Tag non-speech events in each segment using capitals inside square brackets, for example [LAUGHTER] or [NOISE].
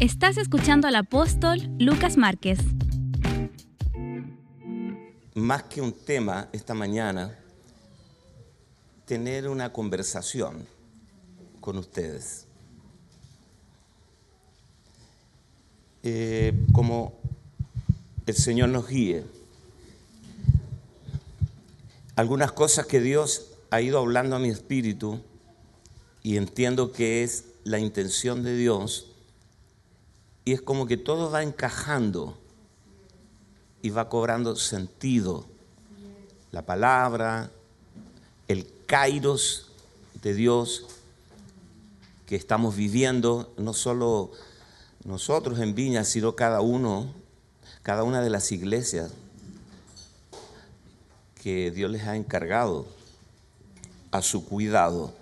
Estás escuchando al apóstol Lucas Márquez. Más que un tema esta mañana, tener una conversación con ustedes. Eh, como el Señor nos guíe. Algunas cosas que Dios ha ido hablando a mi espíritu y entiendo que es la intención de Dios y es como que todo va encajando y va cobrando sentido. La palabra, el kairos de Dios que estamos viviendo, no solo nosotros en Viña, sino cada uno, cada una de las iglesias que Dios les ha encargado a su cuidado.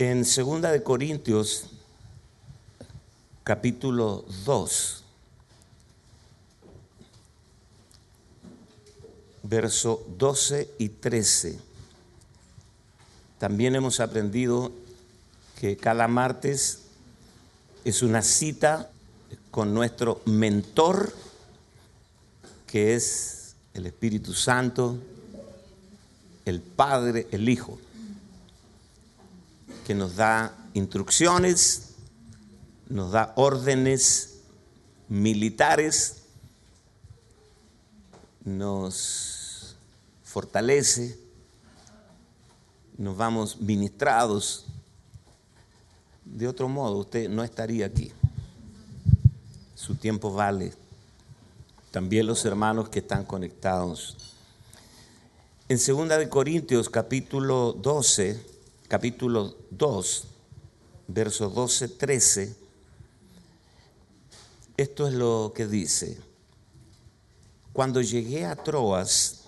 En Segunda de Corintios, capítulo 2, verso 12 y 13, también hemos aprendido que cada martes es una cita con nuestro mentor, que es el Espíritu Santo, el Padre, el Hijo que nos da instrucciones, nos da órdenes militares, nos fortalece, nos vamos ministrados. De otro modo, usted no estaría aquí. Su tiempo vale. También los hermanos que están conectados. En 2 de Corintios capítulo 12, capítulo 2, verso 12, 13, esto es lo que dice. Cuando llegué a Troas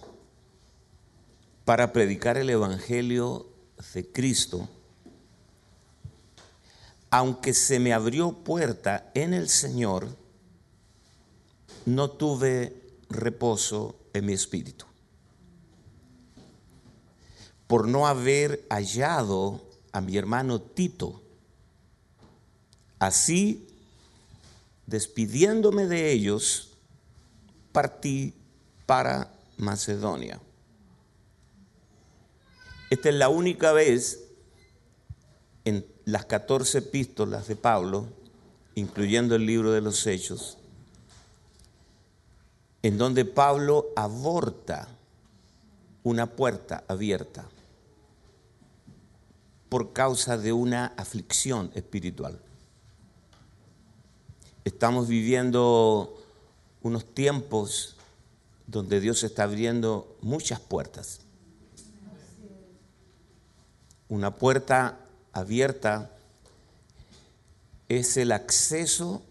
para predicar el Evangelio de Cristo, aunque se me abrió puerta en el Señor, no tuve reposo en mi espíritu por no haber hallado a mi hermano Tito. Así, despidiéndome de ellos, partí para Macedonia. Esta es la única vez en las 14 epístolas de Pablo, incluyendo el libro de los Hechos, en donde Pablo aborta una puerta abierta por causa de una aflicción espiritual. Estamos viviendo unos tiempos donde Dios está abriendo muchas puertas. Una puerta abierta es el acceso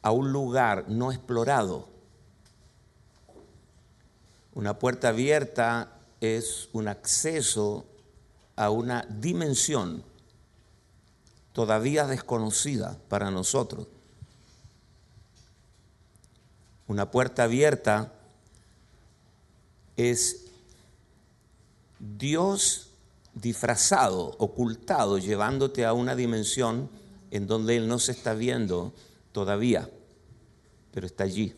a un lugar no explorado. Una puerta abierta es un acceso a una dimensión todavía desconocida para nosotros. Una puerta abierta es Dios disfrazado, ocultado, llevándote a una dimensión en donde Él no se está viendo todavía, pero está allí.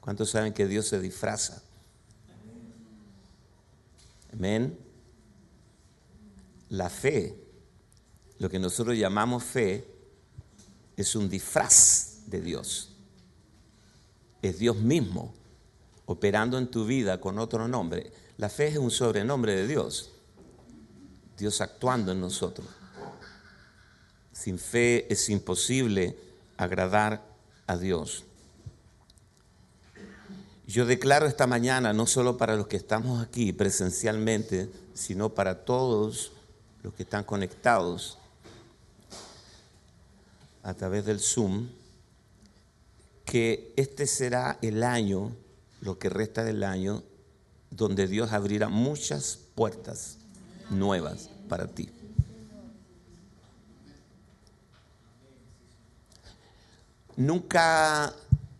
¿Cuántos saben que Dios se disfraza? Amén. La fe, lo que nosotros llamamos fe, es un disfraz de Dios. Es Dios mismo operando en tu vida con otro nombre. La fe es un sobrenombre de Dios. Dios actuando en nosotros. Sin fe es imposible agradar a Dios. Yo declaro esta mañana, no solo para los que estamos aquí presencialmente, sino para todos los que están conectados a través del Zoom, que este será el año, lo que resta del año, donde Dios abrirá muchas puertas nuevas para ti. Nunca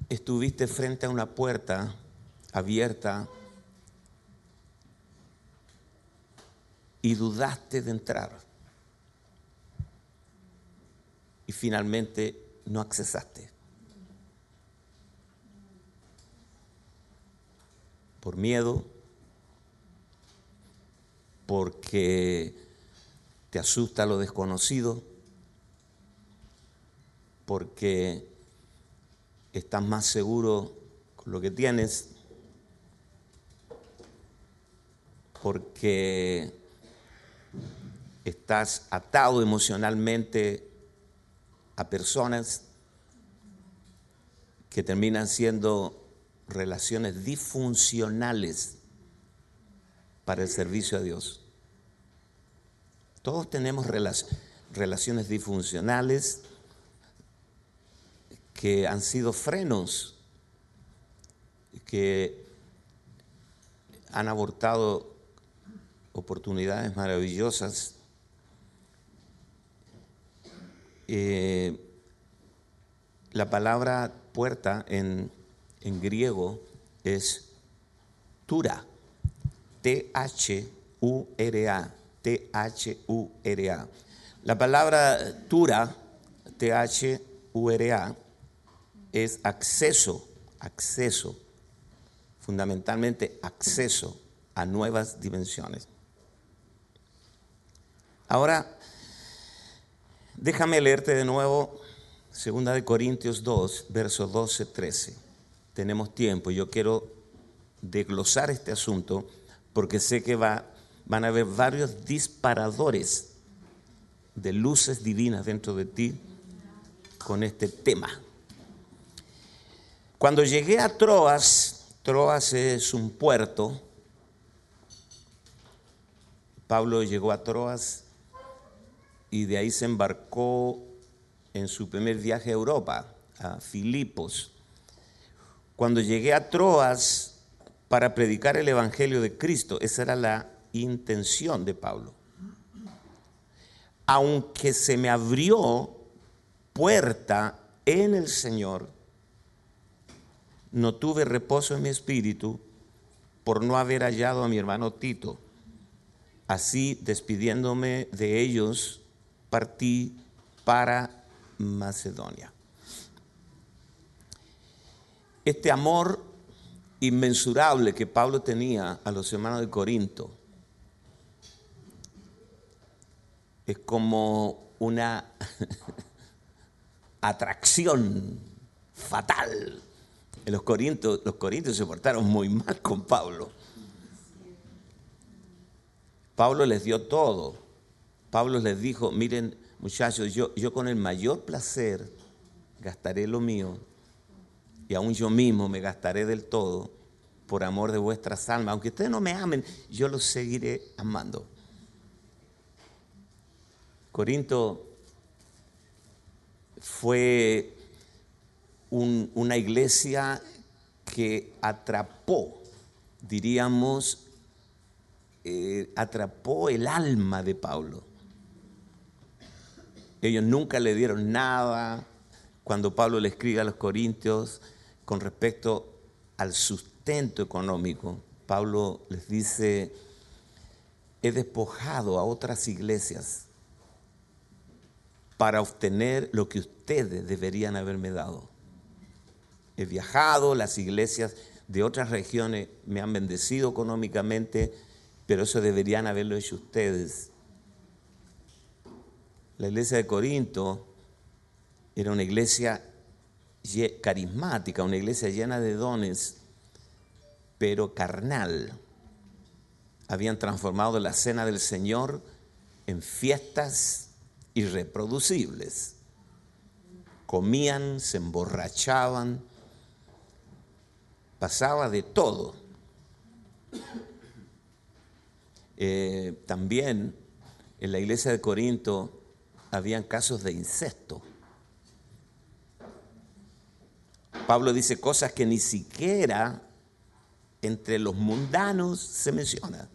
estuviste frente a una puerta abierta y dudaste de entrar. Y finalmente no accesaste. Por miedo, porque te asusta lo desconocido, porque estás más seguro con lo que tienes, porque estás atado emocionalmente a personas que terminan siendo relaciones disfuncionales para el servicio a Dios. Todos tenemos relaciones disfuncionales que han sido frenos, que han abortado oportunidades maravillosas. Eh, la palabra puerta en, en griego es tura, T-H-U-R-A, T-H-U-R-A. La palabra tura, T-H-U-R-A, es acceso, acceso, fundamentalmente acceso a nuevas dimensiones. Ahora, déjame leerte de nuevo 2 de Corintios 2, versos 12, 13. Tenemos tiempo, yo quiero desglosar este asunto porque sé que va, van a haber varios disparadores de luces divinas dentro de ti con este tema. Cuando llegué a Troas, Troas es un puerto, Pablo llegó a Troas y de ahí se embarcó en su primer viaje a Europa, a Filipos. Cuando llegué a Troas para predicar el Evangelio de Cristo, esa era la intención de Pablo. Aunque se me abrió puerta en el Señor, no tuve reposo en mi espíritu por no haber hallado a mi hermano Tito. Así, despidiéndome de ellos, partí para Macedonia. Este amor inmensurable que Pablo tenía a los hermanos de Corinto es como una [LAUGHS] atracción fatal los corintios, los corintios se portaron muy mal con Pablo. Pablo les dio todo. Pablo les dijo, miren muchachos, yo, yo con el mayor placer gastaré lo mío y aún yo mismo me gastaré del todo por amor de vuestras almas. Aunque ustedes no me amen, yo los seguiré amando. Corinto fue una iglesia que atrapó, diríamos, eh, atrapó el alma de Pablo. Ellos nunca le dieron nada cuando Pablo le escribe a los corintios con respecto al sustento económico. Pablo les dice, he despojado a otras iglesias para obtener lo que ustedes deberían haberme dado he viajado, las iglesias de otras regiones me han bendecido económicamente, pero eso deberían haberlo hecho ustedes. La iglesia de Corinto era una iglesia carismática, una iglesia llena de dones, pero carnal. Habían transformado la cena del Señor en fiestas irreproducibles. Comían, se emborrachaban, pasaba de todo. Eh, también en la iglesia de Corinto habían casos de incesto. Pablo dice cosas que ni siquiera entre los mundanos se menciona.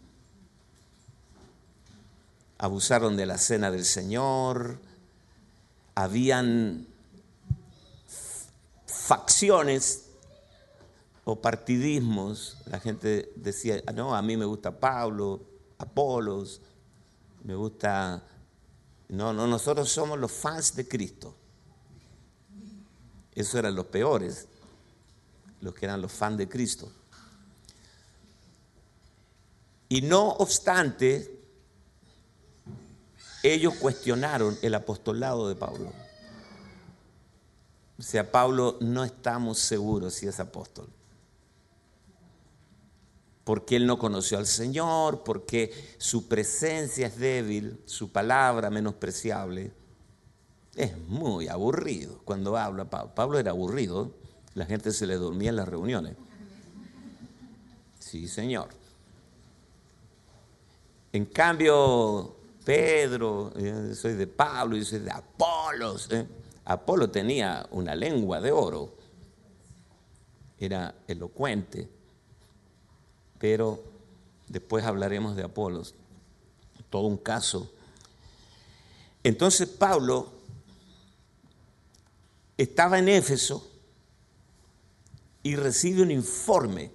Abusaron de la cena del Señor, habían facciones o partidismos, la gente decía, ah, no, a mí me gusta Pablo, Apolos, Me gusta... No, no, nosotros somos los fans de Cristo. Esos eran los peores, los que eran los fans de Cristo. Y no obstante, ellos cuestionaron el apostolado de Pablo. O sea, Pablo no estamos seguros si es apóstol. Porque él no conoció al Señor, porque su presencia es débil, su palabra menospreciable. Es muy aburrido cuando habla Pablo. Pablo era aburrido, la gente se le dormía en las reuniones. Sí, Señor. En cambio, Pedro, yo soy de Pablo, yo soy de Apolos. ¿eh? Apolo tenía una lengua de oro, era elocuente, pero después hablaremos de Apolos, todo un caso. Entonces Pablo estaba en Éfeso y recibe un informe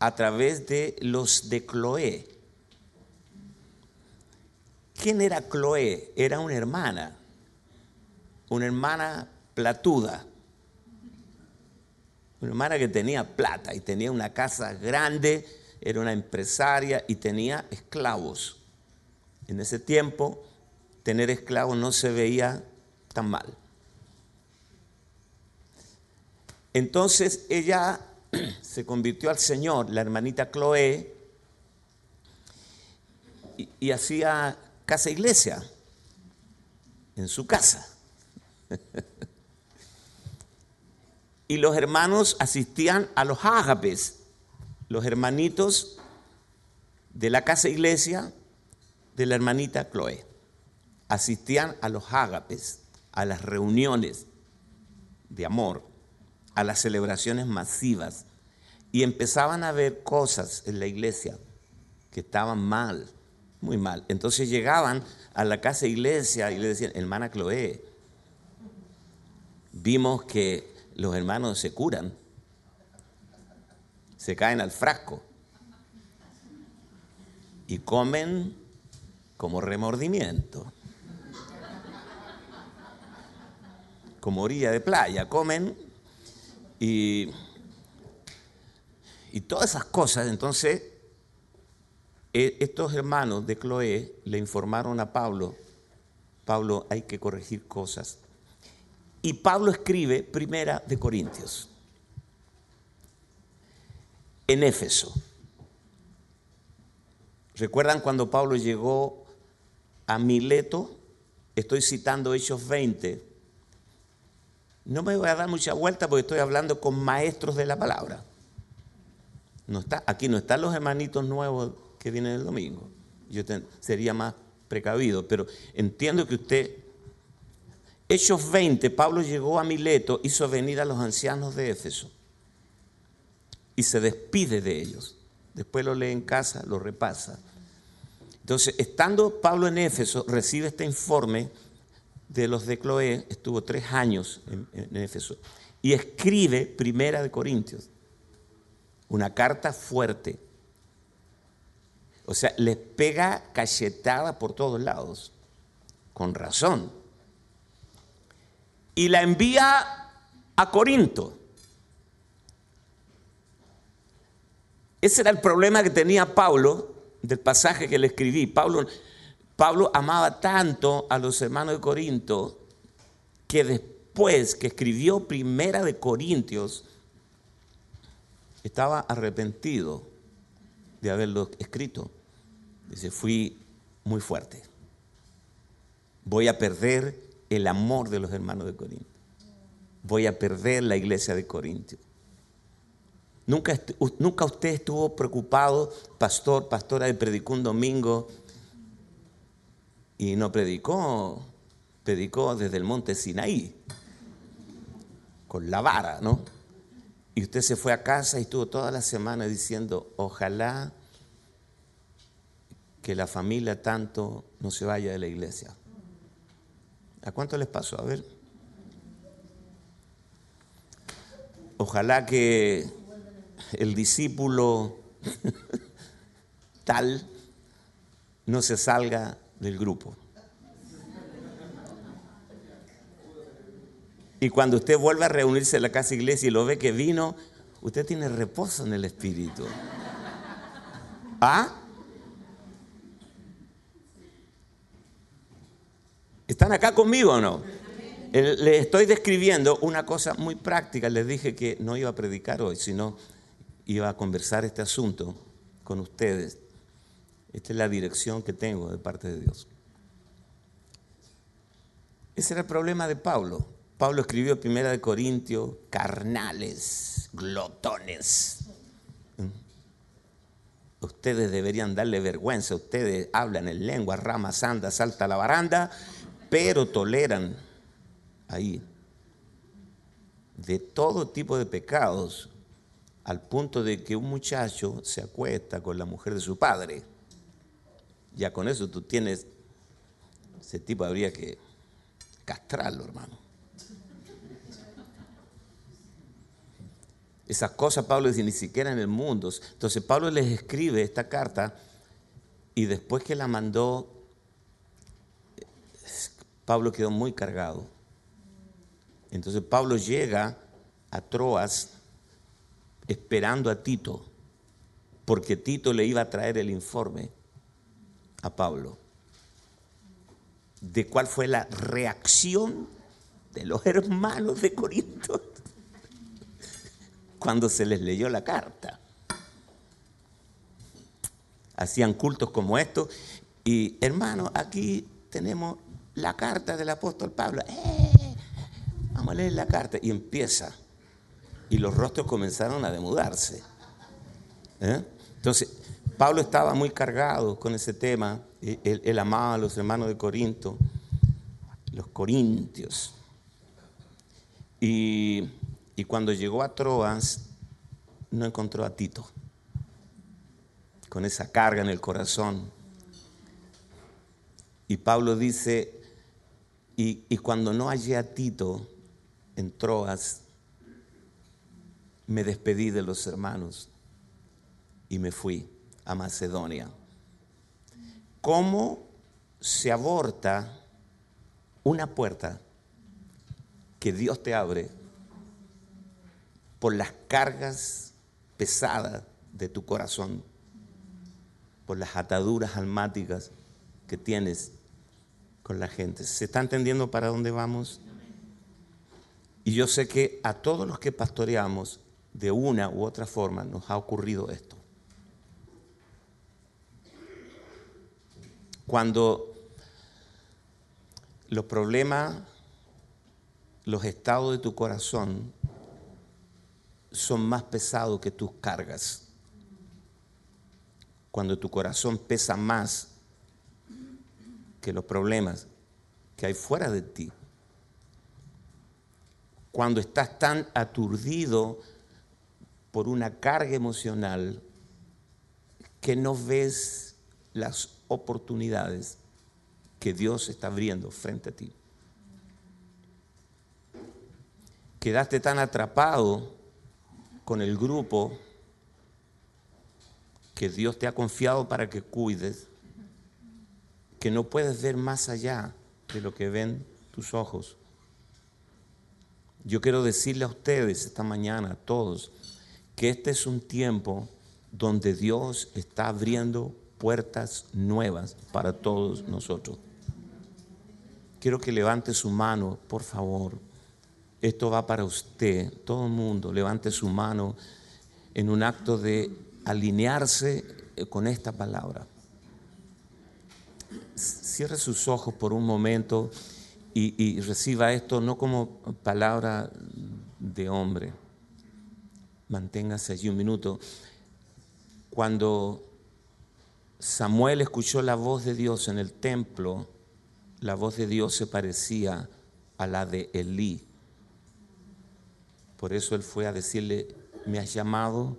a través de los de Cloé. ¿Quién era Cloé? Era una hermana una hermana platuda, una hermana que tenía plata y tenía una casa grande, era una empresaria y tenía esclavos. En ese tiempo, tener esclavos no se veía tan mal. Entonces ella [CLEARS THROAT] se convirtió al Señor, la hermanita Chloe, y, y hacía casa iglesia en su casa [LAUGHS] y los hermanos asistían a los ágapes, los hermanitos de la casa iglesia de la hermanita Chloe. Asistían a los ágapes, a las reuniones de amor, a las celebraciones masivas y empezaban a ver cosas en la iglesia que estaban mal, muy mal. Entonces llegaban a la casa iglesia y le decían, hermana Chloe, vimos que los hermanos se curan, se caen al frasco y comen como remordimiento, como orilla de playa, comen y, y todas esas cosas. Entonces, e, estos hermanos de Cloé le informaron a Pablo, Pablo, hay que corregir cosas y Pablo escribe Primera de Corintios en Éfeso. ¿Recuerdan cuando Pablo llegó a Mileto? Estoy citando Hechos 20. No me voy a dar mucha vuelta porque estoy hablando con maestros de la palabra. No está, aquí no están los hermanitos nuevos que vienen el domingo. Yo sería más precavido, pero entiendo que usted Hechos 20, Pablo llegó a Mileto, hizo venir a los ancianos de Éfeso y se despide de ellos. Después lo lee en casa, lo repasa. Entonces, estando Pablo en Éfeso, recibe este informe de los de Cloé, estuvo tres años en, Éfeso, y escribe Primera de Corintios, una carta fuerte. O sea, les pega cachetada por todos lados, con razón y la envía a Corinto. Ese era el problema que tenía Pablo del pasaje que le escribí. Pablo, Pablo amaba tanto a los hermanos de Corinto que después que escribió Primera de Corintios, estaba arrepentido de haberlo escrito. Dice, fui muy fuerte. Voy a perder el amor de los hermanos de Corinto. Voy a perder la iglesia de Corinto. Nunca, nunca usted estuvo preocupado, pastor, pastora, de predicó un domingo y no predicó, predicó desde el monte Sinaí, con la vara, ¿no? Y usted se fue a casa y estuvo toda la semana diciendo, ojalá que la familia tanto no se vaya de la iglesia. ¿A cuánto les pasó? A ver. Ojalá que el discípulo [LAUGHS] tal no se salga del grupo. Y cuando usted vuelve a reunirse en la casa iglesia y lo ve que vino, usted tiene reposo en el espíritu. ¿Ah? ¿Están acá conmigo o no? Le estoy describiendo una cosa muy práctica. Les dije que no iba a predicar hoy, sino iba a conversar este asunto con ustedes. Esta es la dirección que tengo de parte de Dios. Ese era el problema de Pablo. Pablo escribió Primera de Corintios, carnales, glotones. ¿Mm? Ustedes deberían darle vergüenza. Ustedes hablan en lengua, ramas, anda, salta la baranda, pero toleran ahí de todo tipo de pecados al punto de que un muchacho se acuesta con la mujer de su padre. Ya con eso tú tienes, ese tipo habría que castrarlo, hermano. Esas cosas Pablo dice, ni siquiera en el mundo. Entonces Pablo les escribe esta carta y después que la mandó, Pablo quedó muy cargado. Entonces Pablo llega a Troas esperando a Tito, porque Tito le iba a traer el informe a Pablo de cuál fue la reacción de los hermanos de Corinto [LAUGHS] cuando se les leyó la carta. Hacían cultos como estos y hermano, aquí tenemos la carta del apóstol Pablo. ¡Eh! Vamos a leer la carta y empieza. Y los rostros comenzaron a demudarse. ¿Eh? Entonces, Pablo estaba muy cargado con ese tema. Él, amaba a los hermanos de Corinto, los corintios. Y, y cuando llegó a Troas, no encontró a Tito, con esa carga en el corazón. Y Pablo dice, y, cuando no hallé a Tito en Troas, me despedí de los hermanos y me fui a Macedonia. ¿Cómo se aborta una puerta que Dios te abre por las cargas pesadas de tu corazón, por las ataduras almáticas que tienes con la gente? ¿Se está entendiendo para dónde vamos? Y yo sé que a todos los que pastoreamos, de una u otra forma, nos ha ocurrido esto. Cuando los problemas, los estados de tu corazón son más pesados que tus cargas. Cuando tu corazón pesa más que los problemas que hay fuera de ti. Cuando estás tan aturdido por una carga emocional que no ves las oportunidades que Dios está abriendo frente a ti. Quedaste tan atrapado con el grupo que Dios te ha confiado para que cuides, que no puedes ver más allá de lo que ven tus ojos. Yo quiero decirle a ustedes esta mañana, a todos, que este es un tiempo donde Dios está abriendo puertas nuevas para todos nosotros. Quiero que levante su mano, por favor. Esto va para usted, todo el mundo. Levante su mano en un acto de alinearse eh, con esta palabra. Cierre sus ojos por un momento y, y reciba esto no como palabra de hombre. Manténgase allí un minuto. Cuando Samuel escuchó la voz de Dios en el templo, la voz de Dios se parecía a la de Elí. Por eso él fue a decirle, me has llamado,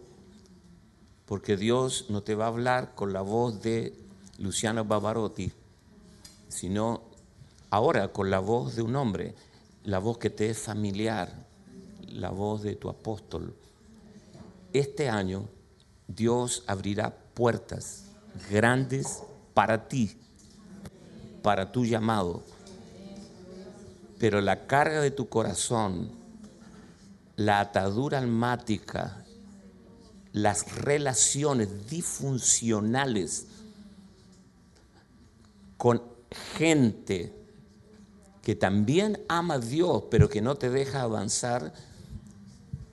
porque Dios no te va a hablar con la voz de Luciano Bavarotti, sino ahora con la voz de un hombre, la voz que te es familiar, la voz de tu apóstol. Este año Dios abrirá puertas grandes para ti, para tu llamado. Pero la carga de tu corazón, la atadura almática, las relaciones disfuncionales con gente que también ama a Dios, pero que no te deja avanzar,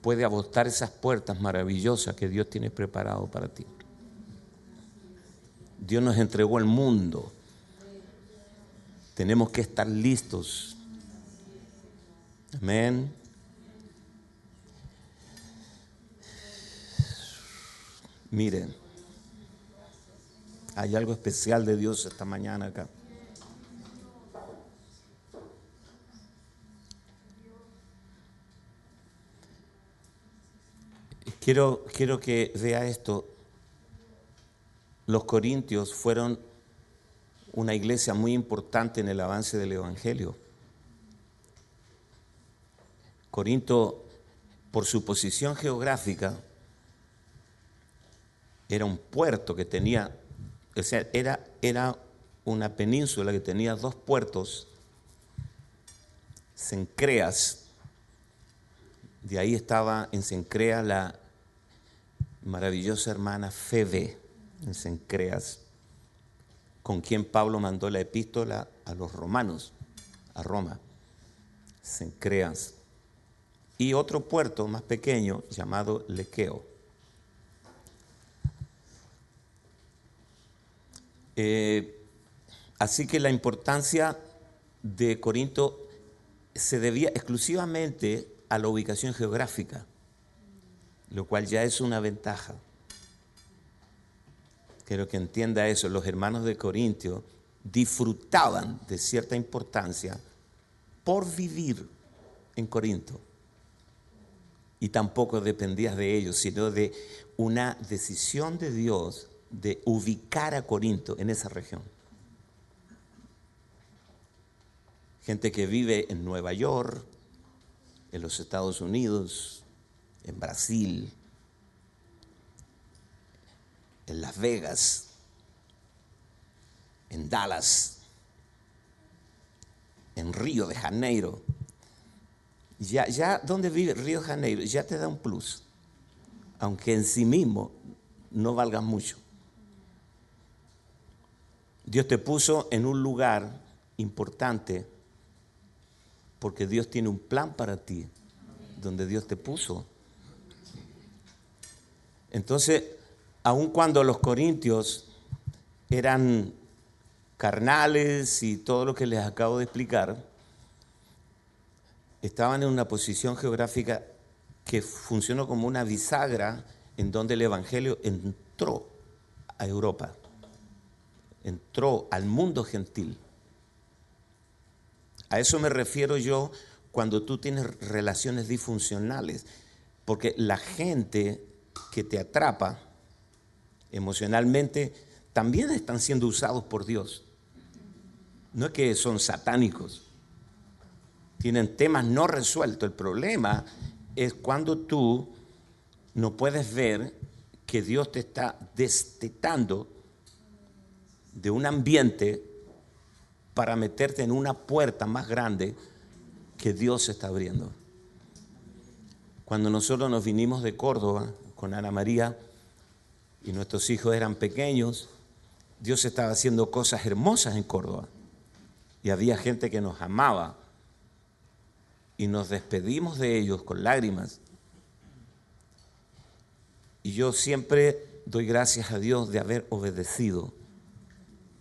puede abortar esas puertas maravillosas que Dios tiene preparado para ti. Dios nos entregó el mundo. Tenemos que estar listos. Amén. Miren, hay algo especial de Dios esta mañana acá. Quiero, quiero que vea esto. Los corintios fueron una iglesia muy importante en el avance del Evangelio. Corinto, por su posición geográfica, era un puerto que tenía, o sea, era, era una península que tenía dos puertos, Sencreas, de ahí estaba en Sencrea la maravillosa hermana Febe, en Sencreas, con quien Pablo mandó la epístola a los romanos, a Roma, Sencreas. Y otro puerto más pequeño llamado Lequeo. Eh, así que la importancia de Corinto se debía exclusivamente a la ubicación geográfica, lo cual ya es una ventaja. Quiero que entienda eso. Los hermanos de Corintio disfrutaban de cierta importancia por vivir en Corinto. Y tampoco dependías de ellos, sino de una decisión de Dios de ubicar a Corinto en esa región. Gente que vive en Nueva York, en los Estados Unidos, en Brasil, en Las Vegas, en Dallas, en Río de Janeiro. Ya, ya donde vive Río de Janeiro ya te da un plus, aunque en sí mismo no valga mucho. Dios te puso en un lugar importante porque Dios tiene un plan para ti, donde Dios te puso. Entonces, aun cuando los corintios eran carnales y todo lo que les acabo de explicar, estaban en una posición geográfica que funcionó como una bisagra en donde el Evangelio entró a Europa entró al mundo gentil. A eso me refiero yo cuando tú tienes relaciones disfuncionales, porque la gente que te atrapa emocionalmente también están siendo usados por Dios. No es que son satánicos, tienen temas no resueltos. El problema es cuando tú no puedes ver que Dios te está destetando de un ambiente para meterte en una puerta más grande que Dios está abriendo. Cuando nosotros nos vinimos de Córdoba con Ana María y nuestros hijos eran pequeños, Dios estaba haciendo cosas hermosas en Córdoba. Y había gente que nos amaba. Y nos despedimos de ellos con lágrimas. Y yo siempre doy gracias a Dios de haber obedecido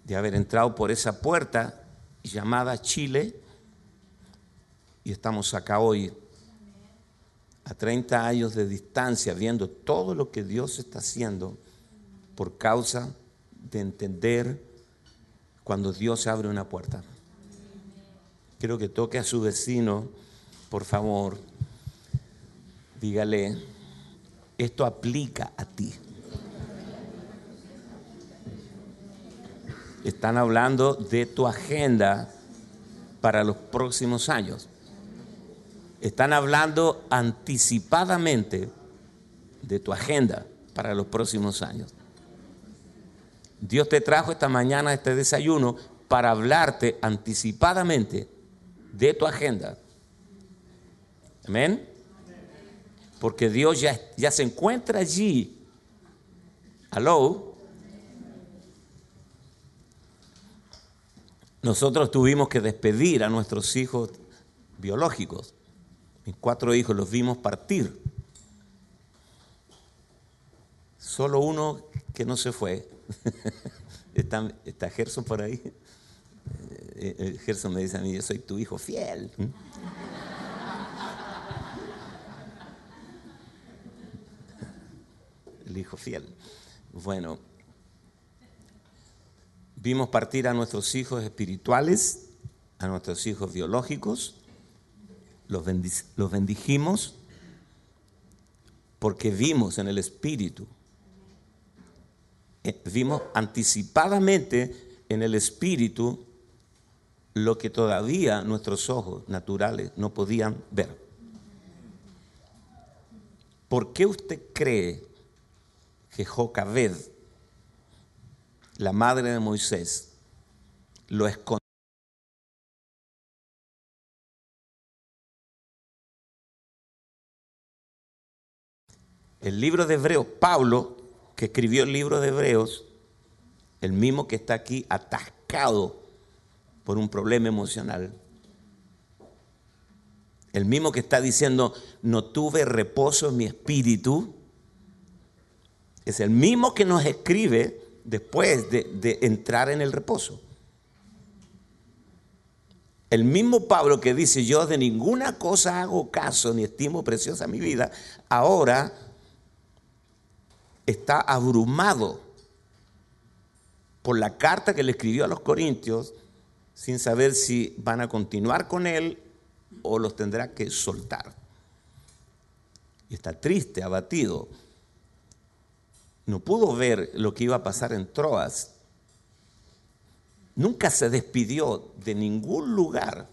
de haber entrado por esa puerta llamada Chile y estamos acá hoy a 30 años de distancia viendo todo lo que Dios está haciendo por causa de entender cuando Dios abre una puerta. Quiero que toque a su vecino, por favor, dígale, esto aplica a ti. Están hablando de tu agenda para los próximos años. Están hablando anticipadamente de tu agenda para los próximos años. Dios te trajo esta mañana este desayuno para hablarte anticipadamente de tu agenda. Amén. Porque Dios ya, se encuentra allí. Aló. Nosotros tuvimos que despedir a nuestros hijos biológicos. Mis cuatro hijos los vimos partir. Solo uno que no se fue. [LAUGHS] está, está Gerson por ahí. Eh, eh, Gerson me dice a mí, yo soy tu hijo fiel. [LAUGHS] El hijo fiel. Bueno, vimos partir a nuestros hijos espirituales, a nuestros hijos biológicos, los, bendijimos porque vimos en el espíritu, eh, vimos anticipadamente en el espíritu lo que todavía nuestros ojos naturales no podían ver. ¿Por qué usted cree que Jocabed, la madre de Moisés, lo escondió? El libro de Hebreos, Pablo, que escribió el libro de Hebreos, el mismo que está aquí atascado por un problema emocional. El mismo que está diciendo, no tuve reposo en mi espíritu, es el mismo que nos escribe después de, entrar en el reposo. El mismo Pablo que dice, yo de ninguna cosa hago caso ni estimo preciosa mi vida, ahora está abrumado por la carta que le escribió a los Corintios sin saber si van a continuar con él o los tendrá que soltar. Y está triste, abatido. No pudo ver lo que iba a pasar en Troas. Nunca se despidió de ningún lugar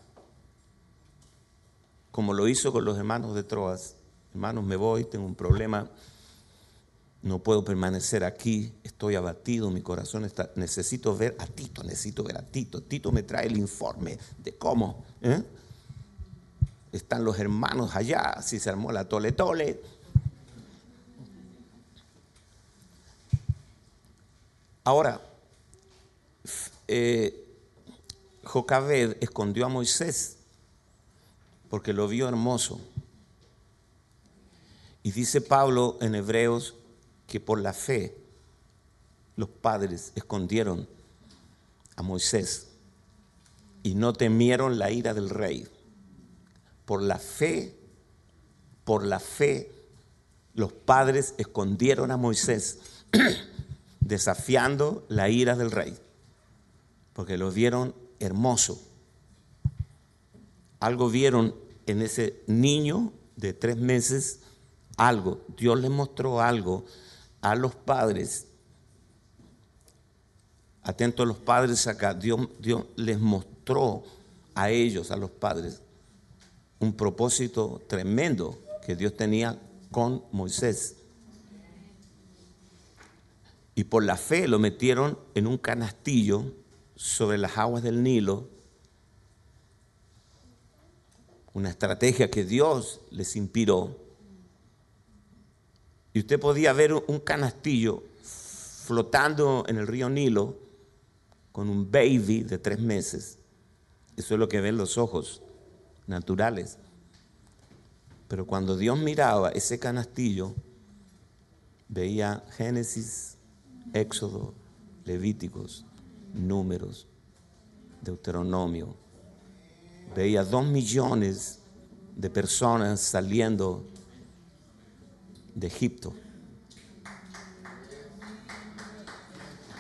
como lo hizo con los hermanos de Troas. Hermanos, me voy, tengo un problema no puedo permanecer aquí, estoy abatido, mi corazón está, necesito ver a Tito, necesito ver a Tito. Tito me trae el informe de cómo ¿eh? están los hermanos allá, si se armó la tole tole. Ahora, eh, Jocabed escondió a Moisés porque lo vio hermoso. Y dice Pablo en Hebreos que por la fe los padres escondieron a Moisés y no temieron la ira del rey. Por la fe, por la fe, los padres escondieron a Moisés, [CLEARS THROAT] desafiando la ira del rey, porque lo vieron hermoso. Algo vieron en ese niño de tres meses, algo, Dios le mostró algo a los padres, atentos los padres acá, Dios, Dios les mostró a ellos, a los padres, un propósito tremendo que Dios tenía con Moisés. Y por la fe lo metieron en un canastillo sobre las aguas del Nilo, una estrategia que Dios les inspiró y usted podía ver un canastillo flotando en el río Nilo con un baby de tres meses. Eso es lo que ven los ojos naturales. Pero cuando Dios miraba ese canastillo, veía Génesis, Éxodo, Levíticos, Números, Deuteronomio. Veía dos millones de personas saliendo de Egipto.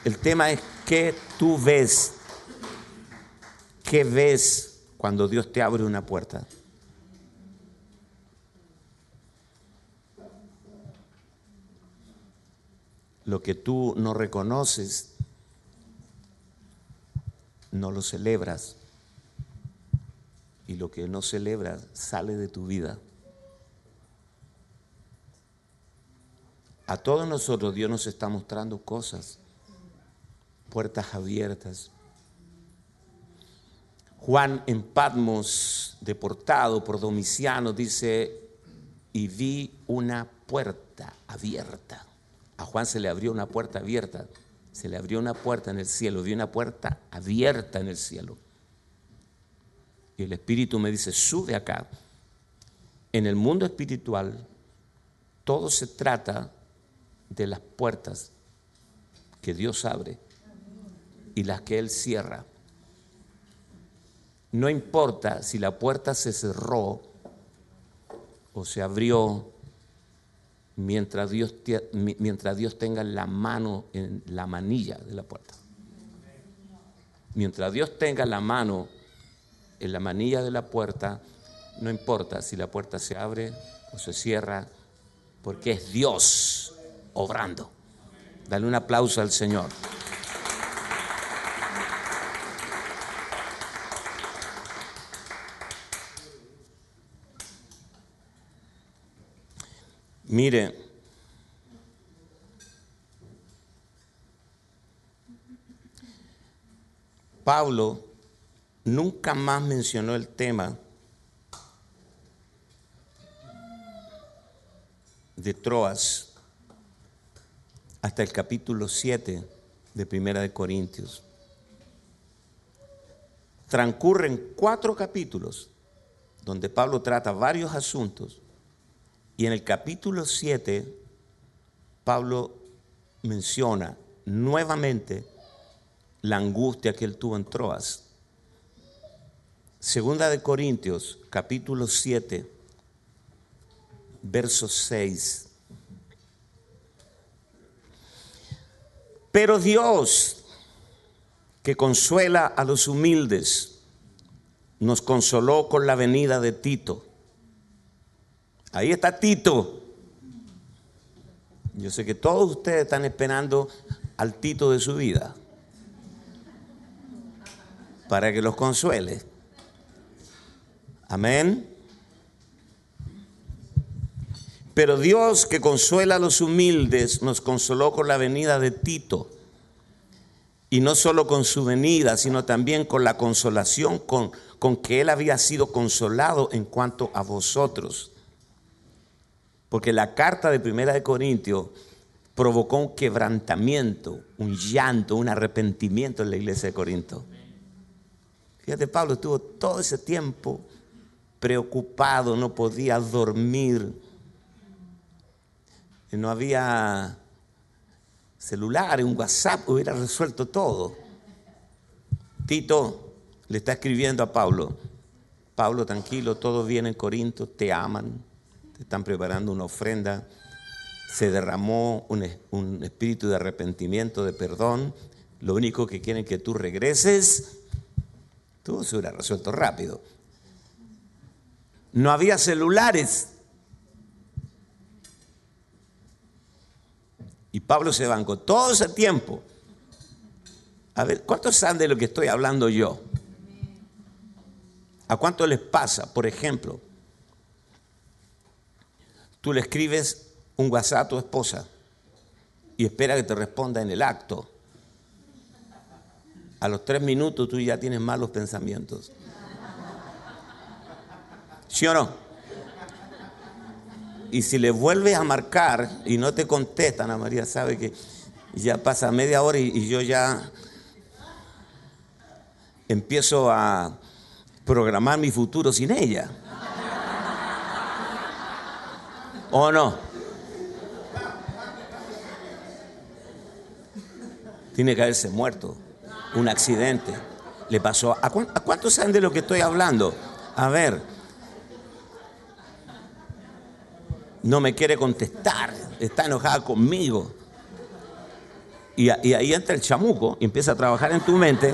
El tema es qué tú ves, qué ves cuando Dios te abre una puerta. Lo que tú no reconoces, no lo celebras. Y lo que no celebras sale de tu vida. A todos nosotros Dios nos está mostrando cosas puertas abiertas. Juan en Patmos, deportado por Domiciano, dice, y vi una puerta abierta. A Juan se le abrió una puerta abierta, se le abrió una puerta en el cielo, vi una puerta abierta en el cielo. Y el Espíritu me dice, sube acá. En el mundo espiritual, todo se trata de las puertas que Dios abre y las que Él cierra. No importa si la puerta se cerró o se abrió mientras Dios, mientras Dios tenga la mano en la manilla de la puerta. Mientras Dios tenga la mano en la manilla de la puerta, no importa si la puerta se abre o se cierra, porque es Dios obrando. Dale un aplauso al Señor. Mire, Pablo nunca más mencionó el tema de Troas hasta el capítulo 7 de Primera de Corintios. Transcurren cuatro capítulos donde Pablo trata varios asuntos y en el capítulo 7, Pablo menciona nuevamente la angustia que él tuvo en Troas. Segunda de Corintios, capítulo 7, verso 6. Pero Dios, que consuela a los humildes, nos consoló con la venida de Tito Ahí está Tito. Yo sé que todos ustedes están esperando al Tito de su vida para que los consuele. Amén. Pero Dios que consuela a los humildes nos consoló con la venida de Tito. Y no solo con su venida, sino también con la consolación con, con que él había sido consolado en cuanto a vosotros porque la carta de Primera de Corintios provocó un quebrantamiento, un llanto, un arrepentimiento en la iglesia de Corinto. Fíjate, Pablo estuvo todo ese tiempo preocupado, no podía dormir. No había celular, un WhatsApp hubiera resuelto todo. Tito le está escribiendo a Pablo, Pablo, tranquilo, todo viene en Corinto, te aman, están preparando una ofrenda, se derramó un, espíritu de arrepentimiento, de perdón, lo único que quieren que tú regreses, todo se hubiera resuelto rápido. No había celulares. Y Pablo se bancó todo ese tiempo. A ver, ¿cuántos saben de lo que estoy hablando yo? ¿A cuánto les pasa, por ejemplo, Tú le escribes un WhatsApp a tu esposa y espera que te responda en el acto. A los tres minutos tú ya tienes malos pensamientos. ¿Sí o no? Y si le vuelves a marcar y no te contestan, Ana María sabe que ya pasa media hora y yo ya empiezo a programar mi futuro sin ella. ¿O no? Tiene que haberse muerto. Un accidente. Le pasó. ¿A, cuántos saben de lo que estoy hablando? A ver. No me quiere contestar. Está enojada conmigo. Y, y ahí entra el chamuco y empieza a trabajar en tu mente.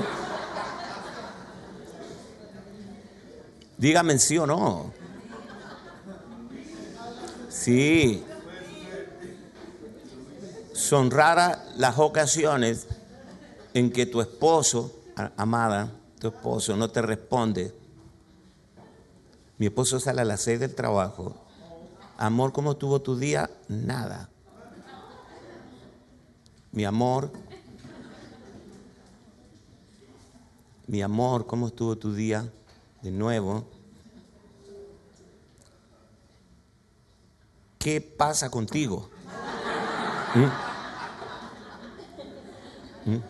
Dígame sí o no. Sí. Son raras las ocasiones en que tu esposo, amada, tu esposo no te responde. Mi esposo sale a las seis del trabajo. Amor, ¿cómo tuvo tu día? Nada. Mi amor, mi amor, ¿cómo estuvo tu día? De nuevo. ¿Qué pasa contigo? ¿Mm? ¿Mm?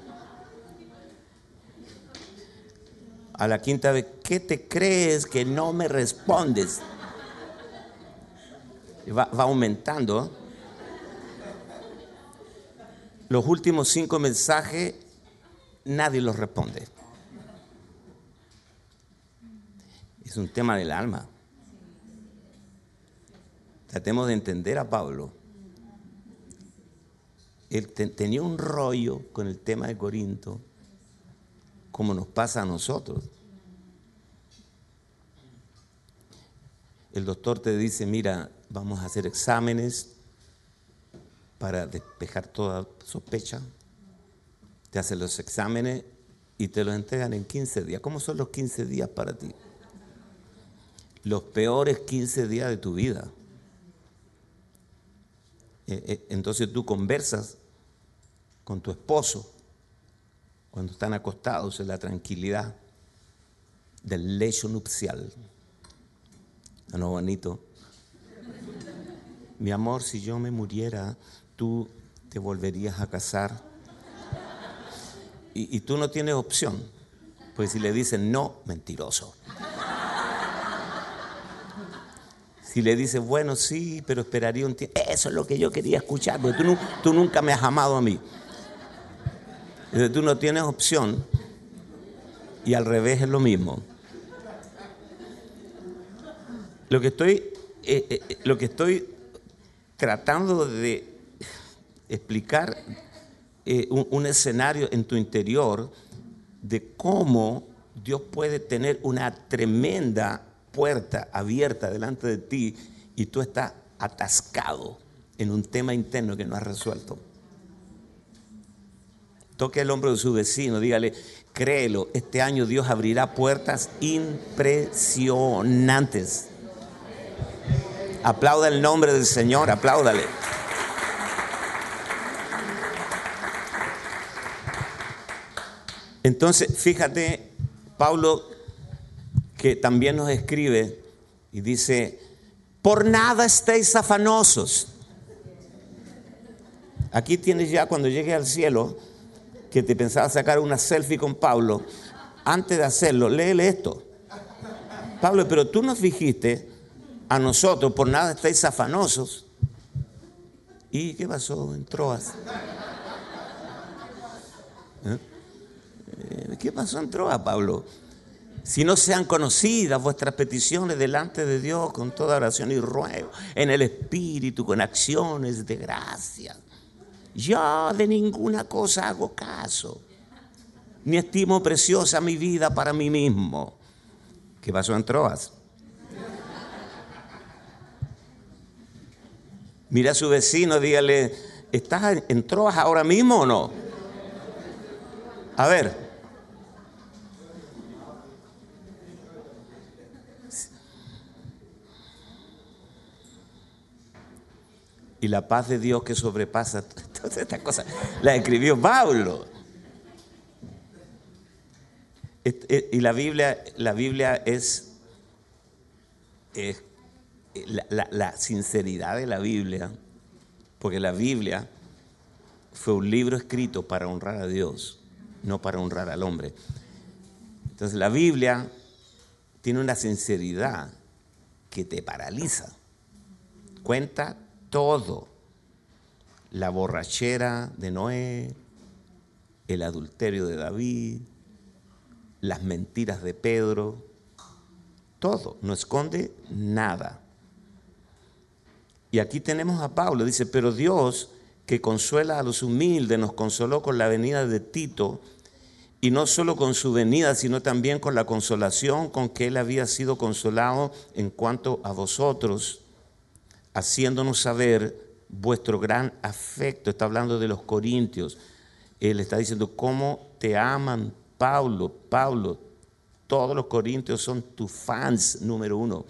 A la quinta vez, ¿qué te crees que no me respondes? Va, va aumentando. Los últimos cinco mensajes, nadie los responde. Es un tema del alma. Tratemos de entender a Pablo. Él tenía un rollo con el tema de Corinto, como nos pasa a nosotros. El doctor te dice, mira, vamos a hacer exámenes para despejar toda sospecha. Te hacen los exámenes y te los entregan en 15 días. ¿Cómo son los 15 días para ti? Los peores 15 días de tu vida. Eh, eh, entonces tú conversas con tu esposo cuando están acostados en la tranquilidad del lecho nupcial. ¿No bonito? Mi amor, si yo me muriera, tú te volverías a casar. Y, y tú no tienes opción, pues si le dicen no, mentiroso. Si le dices, bueno, sí, pero esperaría un tiempo. Eso es lo que yo quería escuchar, porque tú, tú nunca me has amado a mí. Entonces, tú no tienes opción y al revés es lo mismo. Lo que estoy, eh, eh, lo que estoy tratando de explicar eh, un escenario en tu interior de cómo Dios puede tener una tremenda puerta abierta delante de ti y tú estás atascado en un tema interno que no has resuelto. Toque el hombro de su vecino, dígale, créelo, este año Dios abrirá puertas impresionantes. Aplauda el nombre del Señor, apláudale. Entonces, fíjate, Pablo que también nos escribe y dice, por nada estéis afanosos. Aquí tienes ya cuando llegue al cielo, que te pensaba sacar una selfie con Pablo, antes de hacerlo, léele esto. Pablo, pero tú nos dijiste a nosotros, por nada estáis afanosos. ¿Y qué pasó en Troas? ¿Eh? Eh, ¿Qué pasó en Troas, Pablo? Si no sean conocidas vuestras peticiones delante de Dios con toda oración y ruego, en el Espíritu, con acciones de gracia. Yo de ninguna cosa hago caso, ni estimo preciosa mi vida para mí mismo. ¿Qué pasó en Troas? Mira a su vecino, dígale, ¿estás en Troas ahora mismo o no? A ver, y la paz de Dios que sobrepasa [LAUGHS] todas estas cosas, la escribió Pablo. Y la Biblia, la Biblia es, la, la sinceridad de la Biblia, porque la Biblia fue un libro escrito para honrar a Dios, no para honrar al hombre. Entonces la Biblia tiene una sinceridad que te paraliza. Cuenta todo. La borrachera de Noé, el adulterio de David, las mentiras de Pedro, todo, no esconde nada. Y aquí tenemos a Pablo, dice, pero Dios que consuela a los humildes nos consoló con la venida de Tito, y no solo con su venida, sino también con la consolación con que él había sido consolado en cuanto a vosotros haciéndonos saber vuestro gran afecto. Está hablando de los corintios. Él está diciendo cómo te aman Pablo, Pablo. Todos los corintios son tus fans número uno.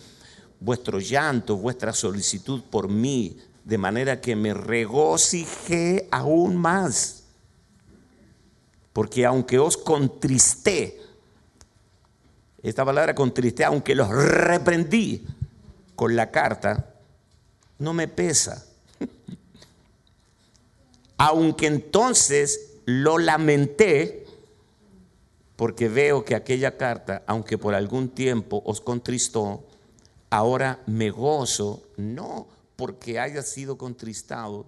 Vuestro llanto, vuestra solicitud por mí, de manera que me regocijé aún más. Porque aunque os contristé, Esta palabra contristé, aunque los reprendí con la carta, no me pesa. aunque entonces lo lamenté, porque veo que aquella carta, aunque por algún tiempo os contristó, ahora me gozo, no porque haya sido contristado,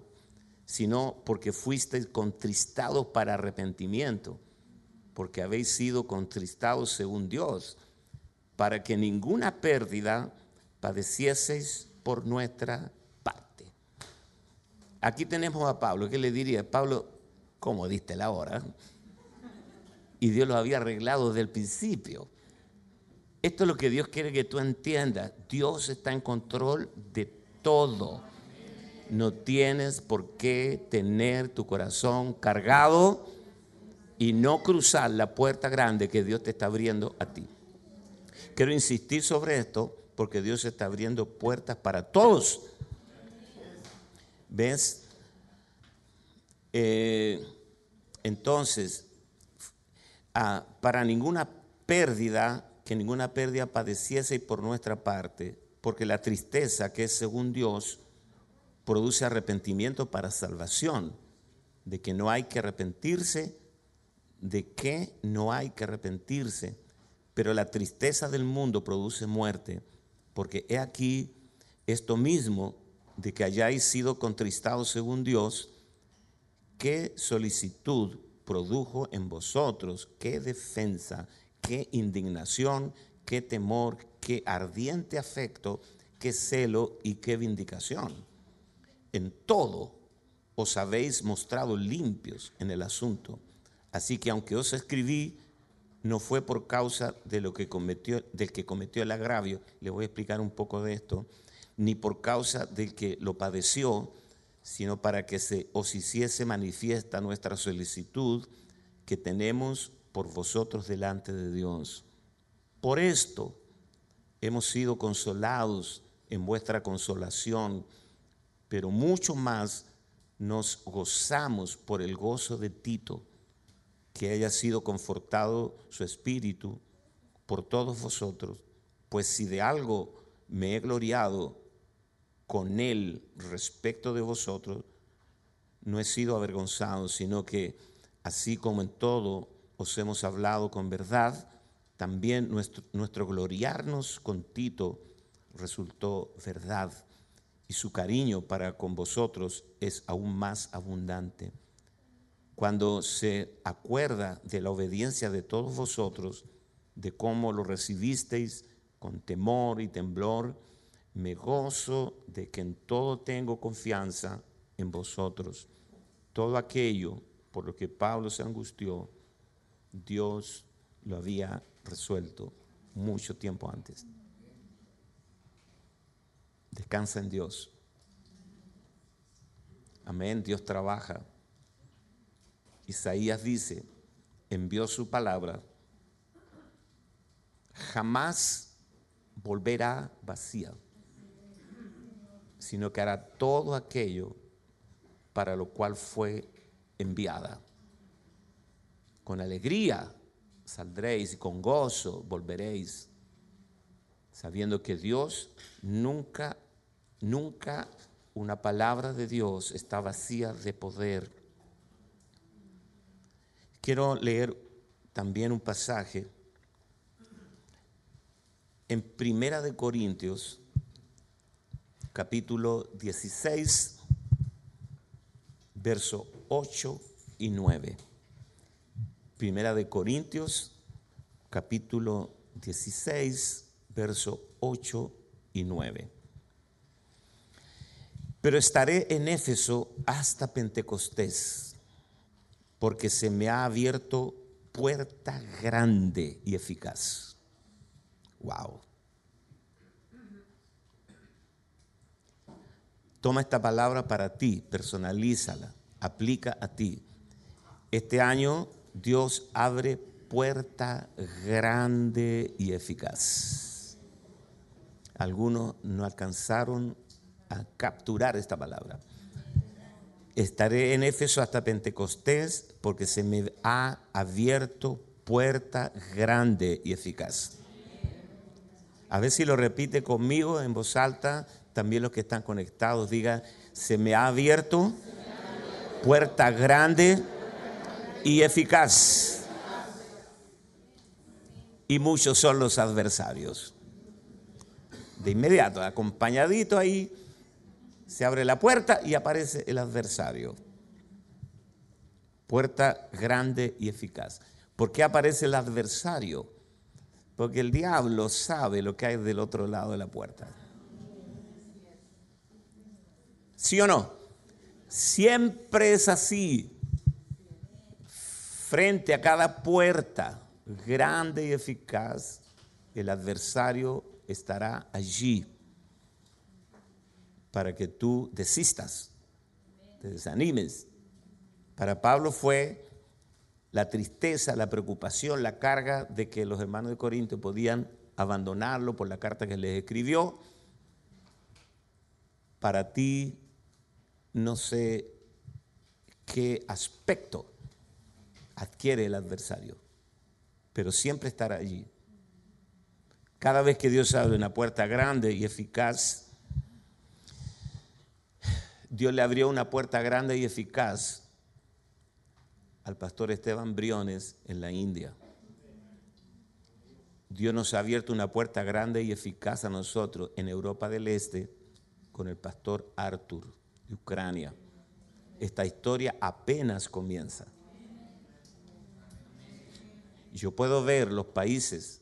sino porque fuisteis contristados para arrepentimiento, porque habéis sido contristados según Dios, para que ninguna pérdida padecieseis por nuestra. Aquí tenemos a Pablo, ¿qué le diría? Pablo, ¿cómo diste la hora? Y Dios lo había arreglado desde el principio. Esto es lo que Dios quiere que tú entiendas. Dios está en control de todo. No tienes por qué tener tu corazón cargado y no cruzar la puerta grande que Dios te está abriendo a ti. Quiero insistir sobre esto porque Dios está abriendo puertas para todos. ¿Ves? Eh, entonces, ah, para ninguna pérdida, que ninguna pérdida padeciese por nuestra parte, porque la tristeza que es según Dios produce arrepentimiento para salvación, de que no hay que arrepentirse, de que no hay que arrepentirse, pero la tristeza del mundo produce muerte, porque he aquí esto mismo de que hayáis sido contristados según Dios, qué solicitud produjo en vosotros, qué defensa, qué indignación, qué temor, qué ardiente afecto, qué celo y qué vindicación. En todo os habéis mostrado limpios en el asunto. Así que aunque os escribí, no fue por causa de lo que del que cometió el agravio, le voy a explicar un poco de esto, ni por causa del que lo padeció, sino para que se os hiciese manifiesta nuestra solicitud que tenemos por vosotros delante de Dios. Por esto hemos sido consolados en vuestra consolación, pero mucho más nos gozamos por el gozo de Tito, que haya sido confortado su espíritu por todos vosotros, pues si de algo me he gloriado con él respecto de vosotros, no he sido avergonzado, sino que así como en todo os hemos hablado con verdad, también nuestro, nuestro gloriarnos con Tito resultó verdad y su cariño para con vosotros es aún más abundante. Cuando se acuerda de la obediencia de todos vosotros, de cómo lo recibisteis con temor y temblor, me gozo de que en todo tengo confianza en vosotros. Todo aquello por lo que Pablo se angustió, Dios lo había resuelto mucho tiempo antes. Descansa en Dios. Amén, Dios trabaja. Isaías dice, envió su palabra, jamás volverá vacía, sino que hará todo aquello para lo cual fue enviada con alegría saldréis y con gozo volveréis, sabiendo que Dios nunca, nunca una palabra de Dios está vacía de poder. Quiero leer también un pasaje en Primera de Corintios, capítulo 16, verso 8 y 9. Primera de Corintios, capítulo 16, verso 8 y 9. Pero estaré en Éfeso hasta Pentecostés, porque se me ha abierto puerta grande y eficaz. Wow. Toma esta palabra para ti, personalízala, aplica a ti. Este año Dios abre puerta grande y eficaz. Algunos no alcanzaron a capturar esta palabra. Estaré en Éfeso hasta Pentecostés porque se me ha abierto puerta grande y eficaz. A ver si lo repite conmigo en voz alta. También los que están conectados digan, se me ha abierto puerta grande y eficaz. Y muchos son los adversarios. De inmediato, acompañadito ahí, se abre la puerta y aparece el adversario. Puerta grande y eficaz. ¿Por qué aparece el adversario? Porque el diablo sabe lo que hay del otro lado de la puerta. ¿Sí o no? Siempre es así. Frente a cada puerta grande y eficaz, el adversario estará allí para que tú desistas, te desanimes. Para Pablo fue la tristeza, la preocupación, la carga de que los hermanos de Corinto podían abandonarlo por la carta que les escribió. Para ti, no sé qué aspecto adquiere el adversario, pero siempre estará allí. Cada vez que Dios abre una puerta grande y eficaz, Dios le abrió una puerta grande y eficaz al pastor Esteban Briones en la India. Dios nos ha abierto una puerta grande y eficaz a nosotros en Europa del Este con el pastor Arthur de Ucrania. Esta historia apenas comienza. Yo puedo ver los países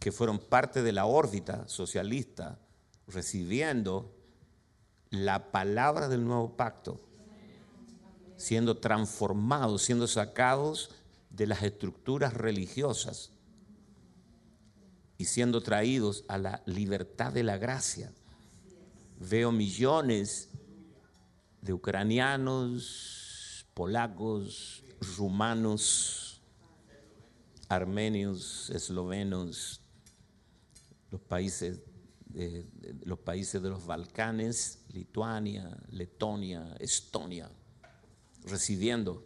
que fueron parte de la órbita socialista recibiendo la palabra del nuevo pacto siendo transformados, siendo sacados de las estructuras religiosas y siendo traídos a la libertad de la gracia. Veo millones de ucranianos, polacos, rumanos, armenios, eslovenos, los países de, los países de los Balcanes, Lituania, Letonia, Estonia recibiendo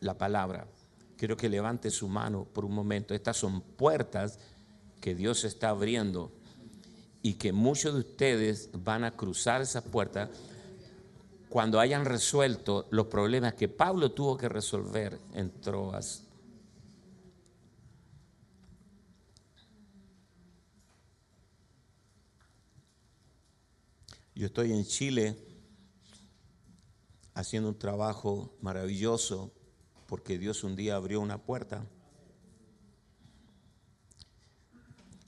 la palabra. Quiero que levante su mano por un momento. Estas son puertas que Dios está abriendo y que muchos de ustedes van a cruzar esas puertas cuando hayan resuelto los problemas que Pablo tuvo que resolver en Troas. Yo estoy en Chile haciendo un trabajo maravilloso porque Dios un día abrió una puerta.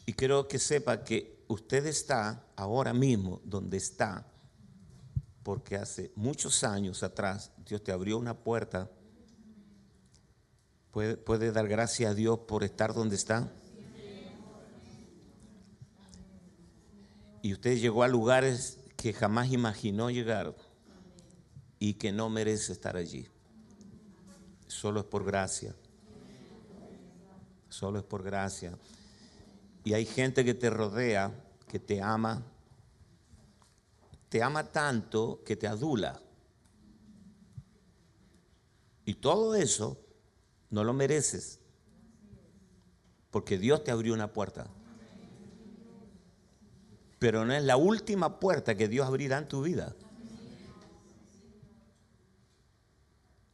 Y quiero que sepa que usted está ahora mismo donde está, porque hace muchos años atrás Dios te abrió una puerta. ¿Puede, puede dar gracias a Dios por estar donde está? Y usted llegó a lugares que jamás imaginó llegar y que no merece estar allí. Solo es por gracia. Solo es por gracia. Y hay gente que te rodea, que te ama. Te ama tanto que te adula. Y todo eso no lo mereces. Porque Dios te abrió una puerta. Pero no es la última puerta que Dios abrirá en tu vida.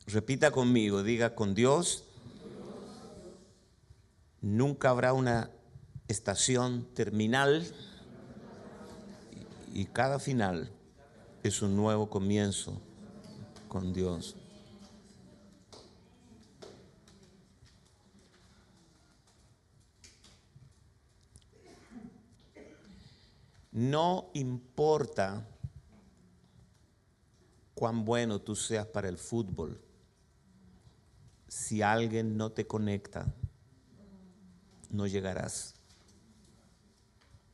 Repita conmigo, diga, con Dios nunca habrá una estación terminal y cada final es un nuevo comienzo con Dios. No importa cuán bueno tú seas para el fútbol si alguien no te conecta, no llegarás.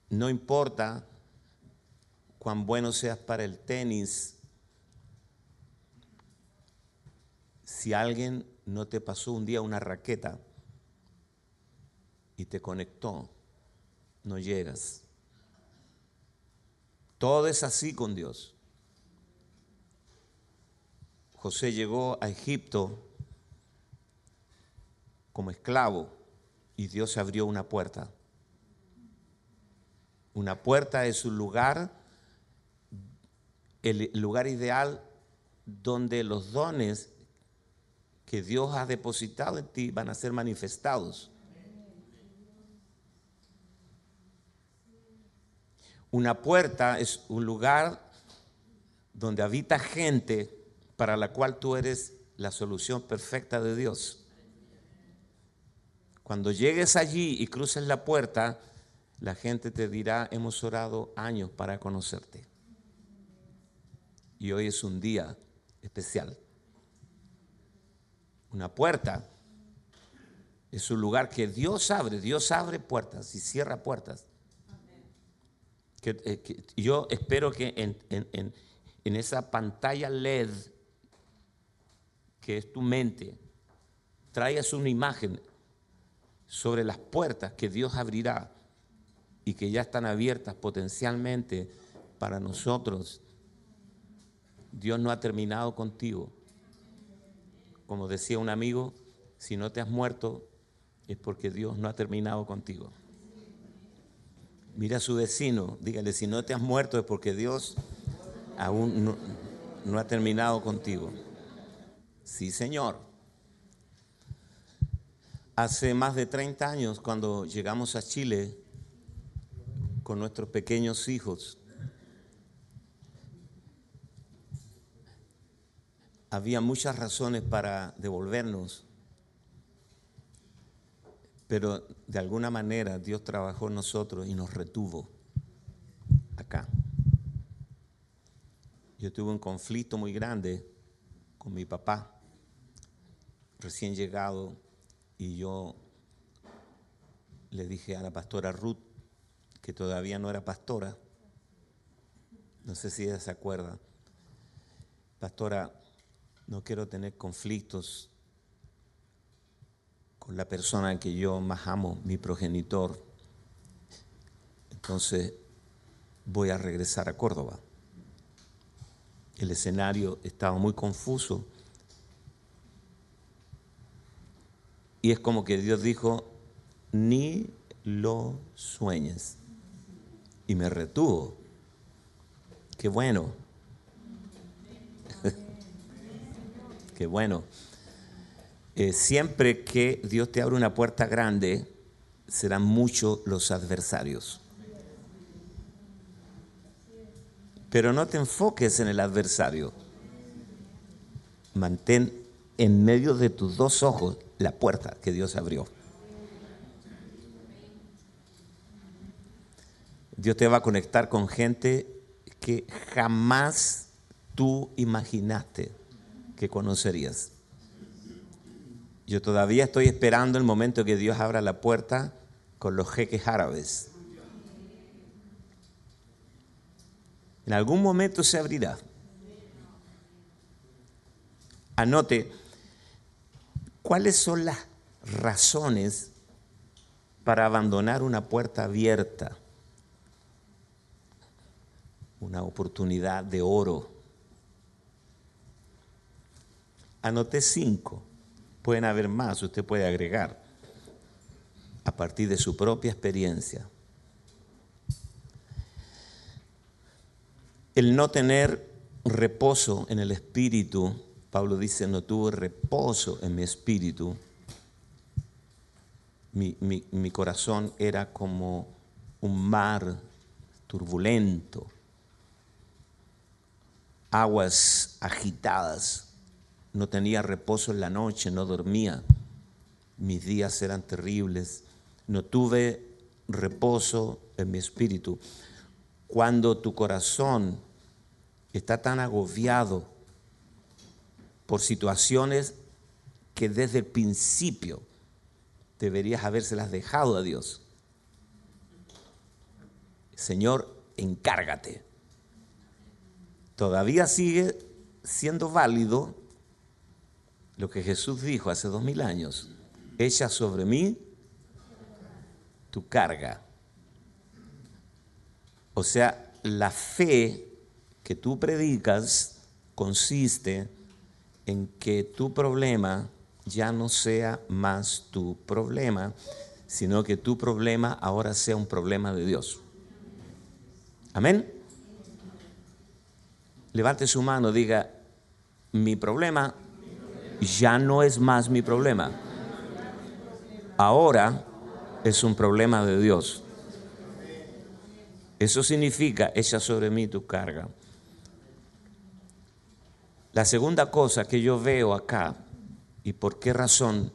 No importa cuán bueno seas para el tenis, si alguien no te pasó un día una raqueta y te conectó, no llegas. Todo es así con Dios. José llegó a Egipto como esclavo y Dios abrió una puerta. Una puerta es un lugar, el lugar ideal donde los dones que Dios ha depositado en ti van a ser manifestados. Una puerta es un lugar donde habita gente para la cual tú eres la solución perfecta de Dios. Cuando llegues allí y cruces la puerta, la gente te dirá, hemos orado años para conocerte. Y hoy es un día especial. Una puerta es un lugar que Dios abre, Dios abre puertas y cierra puertas. Eh, yo espero que en, en esa pantalla LED que es tu mente, traigas una imagen sobre las puertas que Dios abrirá y que ya están abiertas potencialmente para nosotros. Dios no ha terminado contigo. Como decía un amigo, si no te has muerto es porque Dios no ha terminado contigo. Mira a su vecino, dígale, si no te has muerto es porque Dios aún no, ha terminado contigo. Sí, Señor. Hace más de 30 años, cuando llegamos a Chile con nuestros pequeños hijos, había muchas razones para devolvernos, pero de alguna manera Dios trabajó en nosotros y nos retuvo acá. Yo tuve un conflicto muy grande con mi papá, recién llegado y yo le dije a la pastora Ruth, que todavía no era pastora, no sé si ella se acuerda, pastora, no quiero tener conflictos con la persona que yo más amo, mi progenitor. Entonces voy a regresar a Córdoba. El escenario estaba muy confuso Y es como que Dios dijo, ni lo sueñes. Y me retuvo. Qué bueno. Qué bueno. Eh, siempre que Dios te abre una puerta grande, serán muchos los adversarios. Pero no te enfoques en el adversario. Mantén en medio de tus dos ojos la puerta que Dios abrió. Dios te va a conectar con gente que jamás tú imaginaste que conocerías. Yo todavía estoy esperando el momento que Dios abra la puerta con los jeques árabes. En algún momento se abrirá. Anote, ¿Cuáles son las razones para abandonar una puerta abierta? Una oportunidad de oro. Anoté cinco. Pueden haber más, usted puede agregar a partir de su propia experiencia. El no tener reposo en el espíritu Pablo dice, no tuve reposo en mi espíritu. Mi, corazón era como un mar turbulento, aguas agitadas. No tenía reposo en la noche, no dormía. Mis días eran terribles. No tuve reposo en mi espíritu. Cuando tu corazón está tan agobiado, por situaciones que desde el principio deberías habérselas dejado a Dios. Señor, encárgate. Todavía sigue siendo válido lo que Jesús dijo hace dos mil años. Echa sobre mí tu carga. O sea, la fe que tú predicas consiste en que tu problema ya no sea más tu problema, sino que tu problema ahora sea un problema de Dios. Amén. Levante su mano, diga, mi problema ya no es más mi problema. Ahora es un problema de Dios. Eso significa, echa sobre mí tu carga. La segunda cosa que yo veo acá, y por qué razón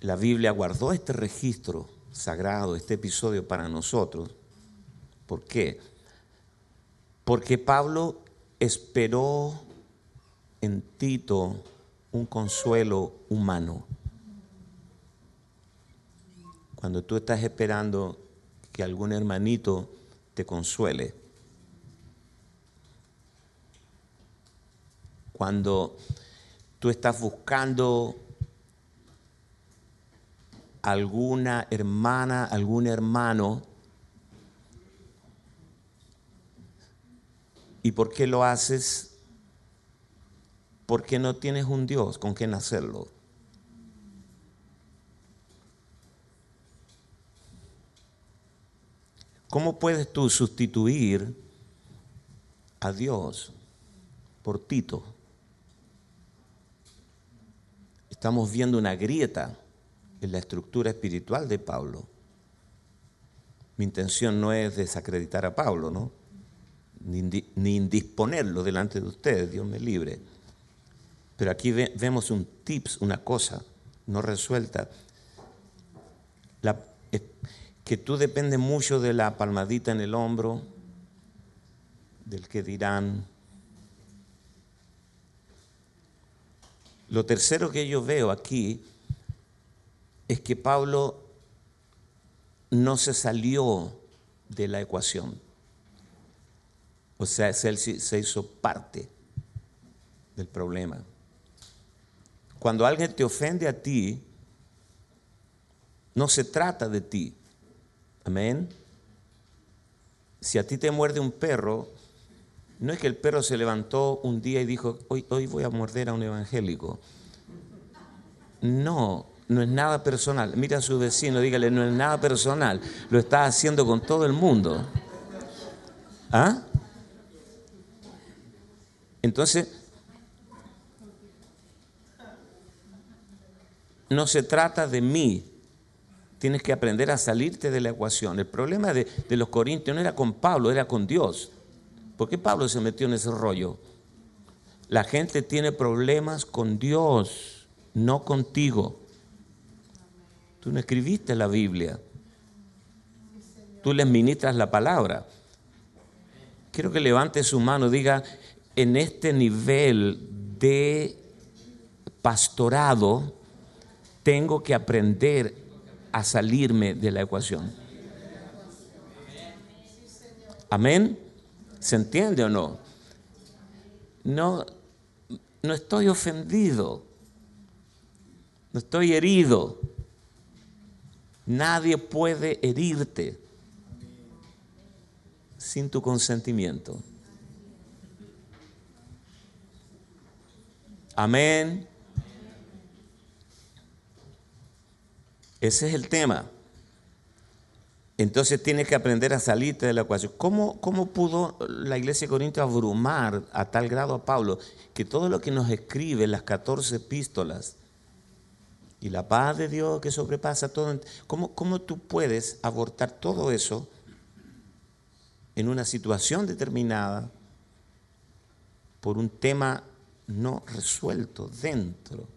la Biblia guardó este registro sagrado, este episodio para nosotros, ¿por qué? Porque Pablo esperó un consuelo humano. Cuando tú estás esperando que algún hermanito te consuele. Cuando tú estás buscando alguna hermana, algún hermano, ¿y por qué lo haces? Porque no tienes un Dios con quien hacerlo. ¿Cómo puedes tú sustituir a Dios por Tito? Estamos viendo una grieta en la estructura espiritual de Pablo. Mi intención no es desacreditar a Pablo, ¿no? Ni, indisponerlo delante de ustedes, Dios me libre. Pero aquí vemos un tips, una cosa no resuelta. La, que tú dependes mucho de la palmadita en el hombro, del que dirán. Lo tercero que yo veo aquí es que Pablo no se salió de la ecuación. O sea, él se hizo parte del problema. Cuando alguien te ofende a ti, no se trata de ti, Amén. Si a ti te muerde un perro, no es que el perro se levantó un día y dijo, hoy, hoy voy a morder a un evangélico. No, no es nada personal. Mira a su vecino, dígale, no es nada personal. Lo está haciendo con todo el mundo. ¿Ah? Entonces, no se trata de mí, Tienes que aprender a salirte de la ecuación. El problema de, los corintios no era con Pablo, era con Dios. ¿Por qué Pablo se metió en ese rollo? La gente tiene problemas con Dios, no contigo. Tú no escribiste la Biblia. Tú les ministras la palabra. Quiero que levante su mano, diga, en este nivel de pastorado, tengo que aprender a salirme de la ecuación. Amén. ¿Se entiende o no? No, no estoy ofendido. No estoy herido. Nadie puede herirte sin tu consentimiento. Amén. Ese es el tema. Entonces tienes que aprender a salirte de la ecuación. ¿Cómo, ¿Cómo, pudo la iglesia de Corinto abrumar a tal grado a Pablo que todo lo que nos escribe, las 14 epístolas, y la paz de Dios que sobrepasa todo, ¿cómo, cómo tú puedes abortar todo eso en una situación determinada por un tema no resuelto dentro?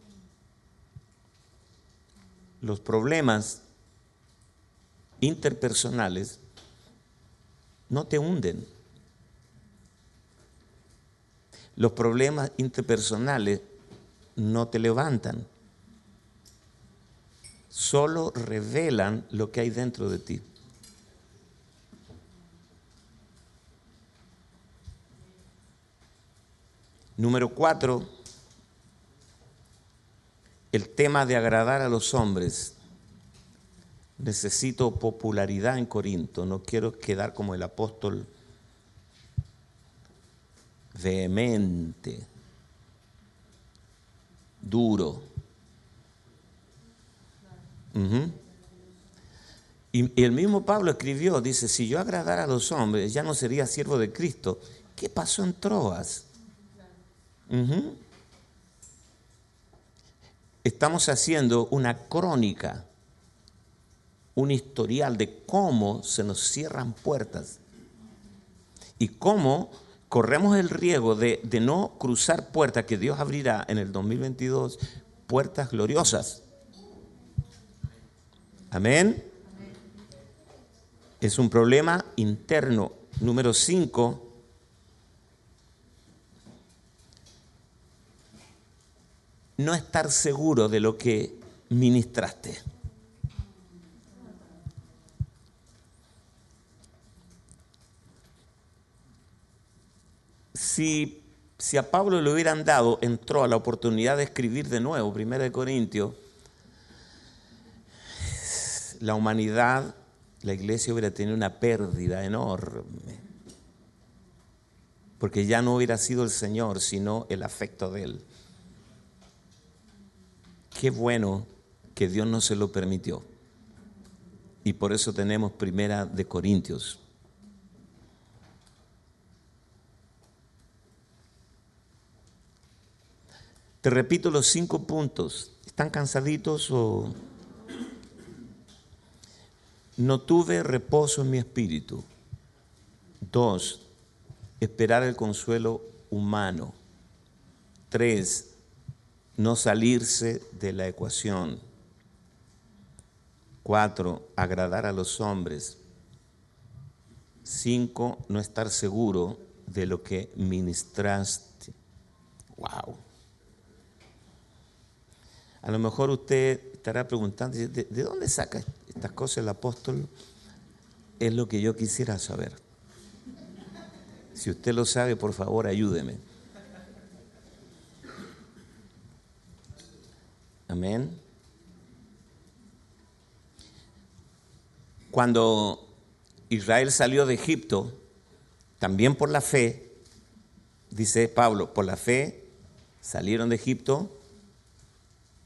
Los problemas interpersonales no te hunden. Los problemas interpersonales no te levantan. Solo revelan lo que hay dentro de ti. Número cuatro, el tema de agradar a los hombres. Necesito popularidad en Corinto, no quiero quedar como el apóstol vehemente, duro. Y, el mismo Pablo escribió, dice, si yo agradara a los hombres, ya no sería siervo de Cristo. ¿Qué pasó en Troas? Estamos haciendo una crónica, un historial de cómo se nos cierran puertas y cómo corremos el riesgo de, no cruzar puertas que Dios abrirá en el 2022, puertas gloriosas. Amén. Es un problema interno. Número 5. No estar seguro de lo que ministraste. Si, si, a Pablo le hubieran dado, entró a la oportunidad de escribir de nuevo, 1 Corintios, la humanidad, la iglesia hubiera tenido una pérdida enorme. Porque ya no hubiera sido el Señor, sino el afecto de Él. Qué bueno que Dios no se lo permitió. Y por eso tenemos primera de Corintios. Te repito los cinco puntos. ¿Están cansaditos o no tuve reposo en mi espíritu. Dos, esperar el consuelo humano. Tres, no salirse de la ecuación. Cuatro, agradar a los hombres. Cinco, no estar seguro de lo que ministraste. Wow. A lo mejor usted estará preguntando, ¿de, de dónde saca estas cosas el apóstol es lo que yo quisiera saber. Si usted lo sabe, por favor, ayúdeme. Amén. Cuando Israel salió de Egipto, también por la fe, dice Pablo, por la fe salieron de Egipto,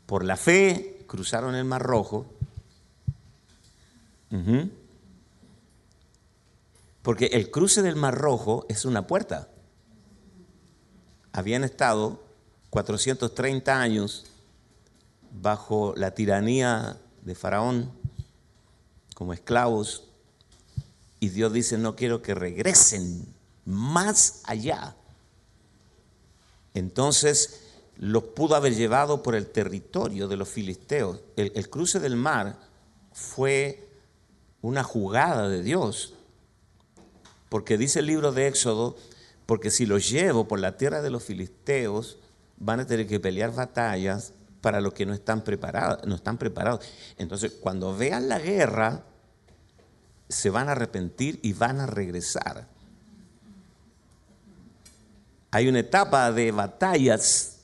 por la fe cruzaron el Mar Rojo, porque el cruce del Mar Rojo es una puerta. Habían estado 430 años bajo la tiranía de Faraón como esclavos y Dios dice, no quiero que regresen más allá. Entonces los pudo haber llevado por el territorio de los filisteos. El, cruce del mar fue una jugada de Dios. Porque dice el libro de Éxodo, porque si los llevo por la tierra de los filisteos, van a tener que pelear batallas para los que no están preparados, no están preparados. Entonces, cuando vean la guerra, se van a arrepentir y van a regresar. Hay una etapa de batallas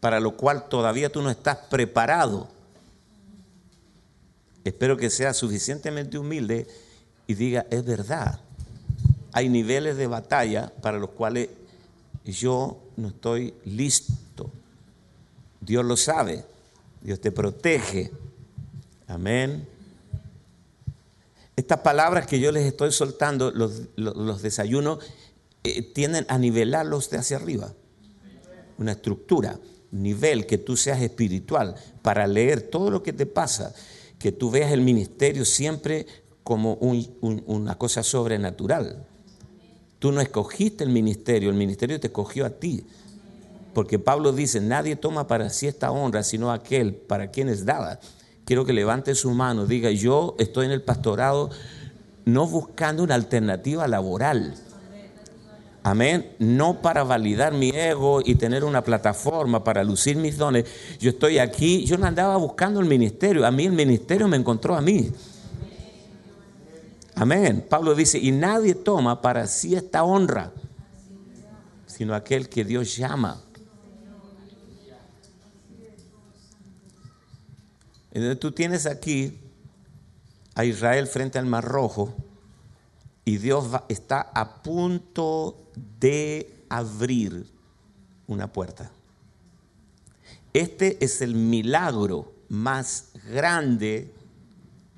para lo cual todavía tú no estás preparado. Espero que sea suficientemente humilde y diga, es verdad, hay niveles de batalla para los cuales yo no estoy listo. Dios lo sabe, Dios te protege. Amén. Estas palabras que yo les estoy soltando, los, desayunos, eh, tienden a nivelarlos de hacia arriba. Una estructura, nivel que tú seas espiritual para leer todo lo que te pasa que tú veas el ministerio siempre como una cosa sobrenatural. Tú no escogiste el ministerio, el ministerio te escogió a ti. Porque Pablo dice, nadie toma para sí esta honra, sino aquel para quien es dada. Quiero que levante su mano, diga, yo estoy en el pastorado no buscando una alternativa laboral. Amén. No para validar mi ego y tener una plataforma para lucir mis dones. Yo estoy aquí, yo no andaba buscando el ministerio, a mí el ministerio me encontró a mí. Amén. Pablo dice, y nadie toma para sí esta honra, sino aquel que Dios llama. Entonces tú tienes aquí a Israel frente al Mar Rojo y Dios está a punto de abrir una puerta. Este es el milagro más grande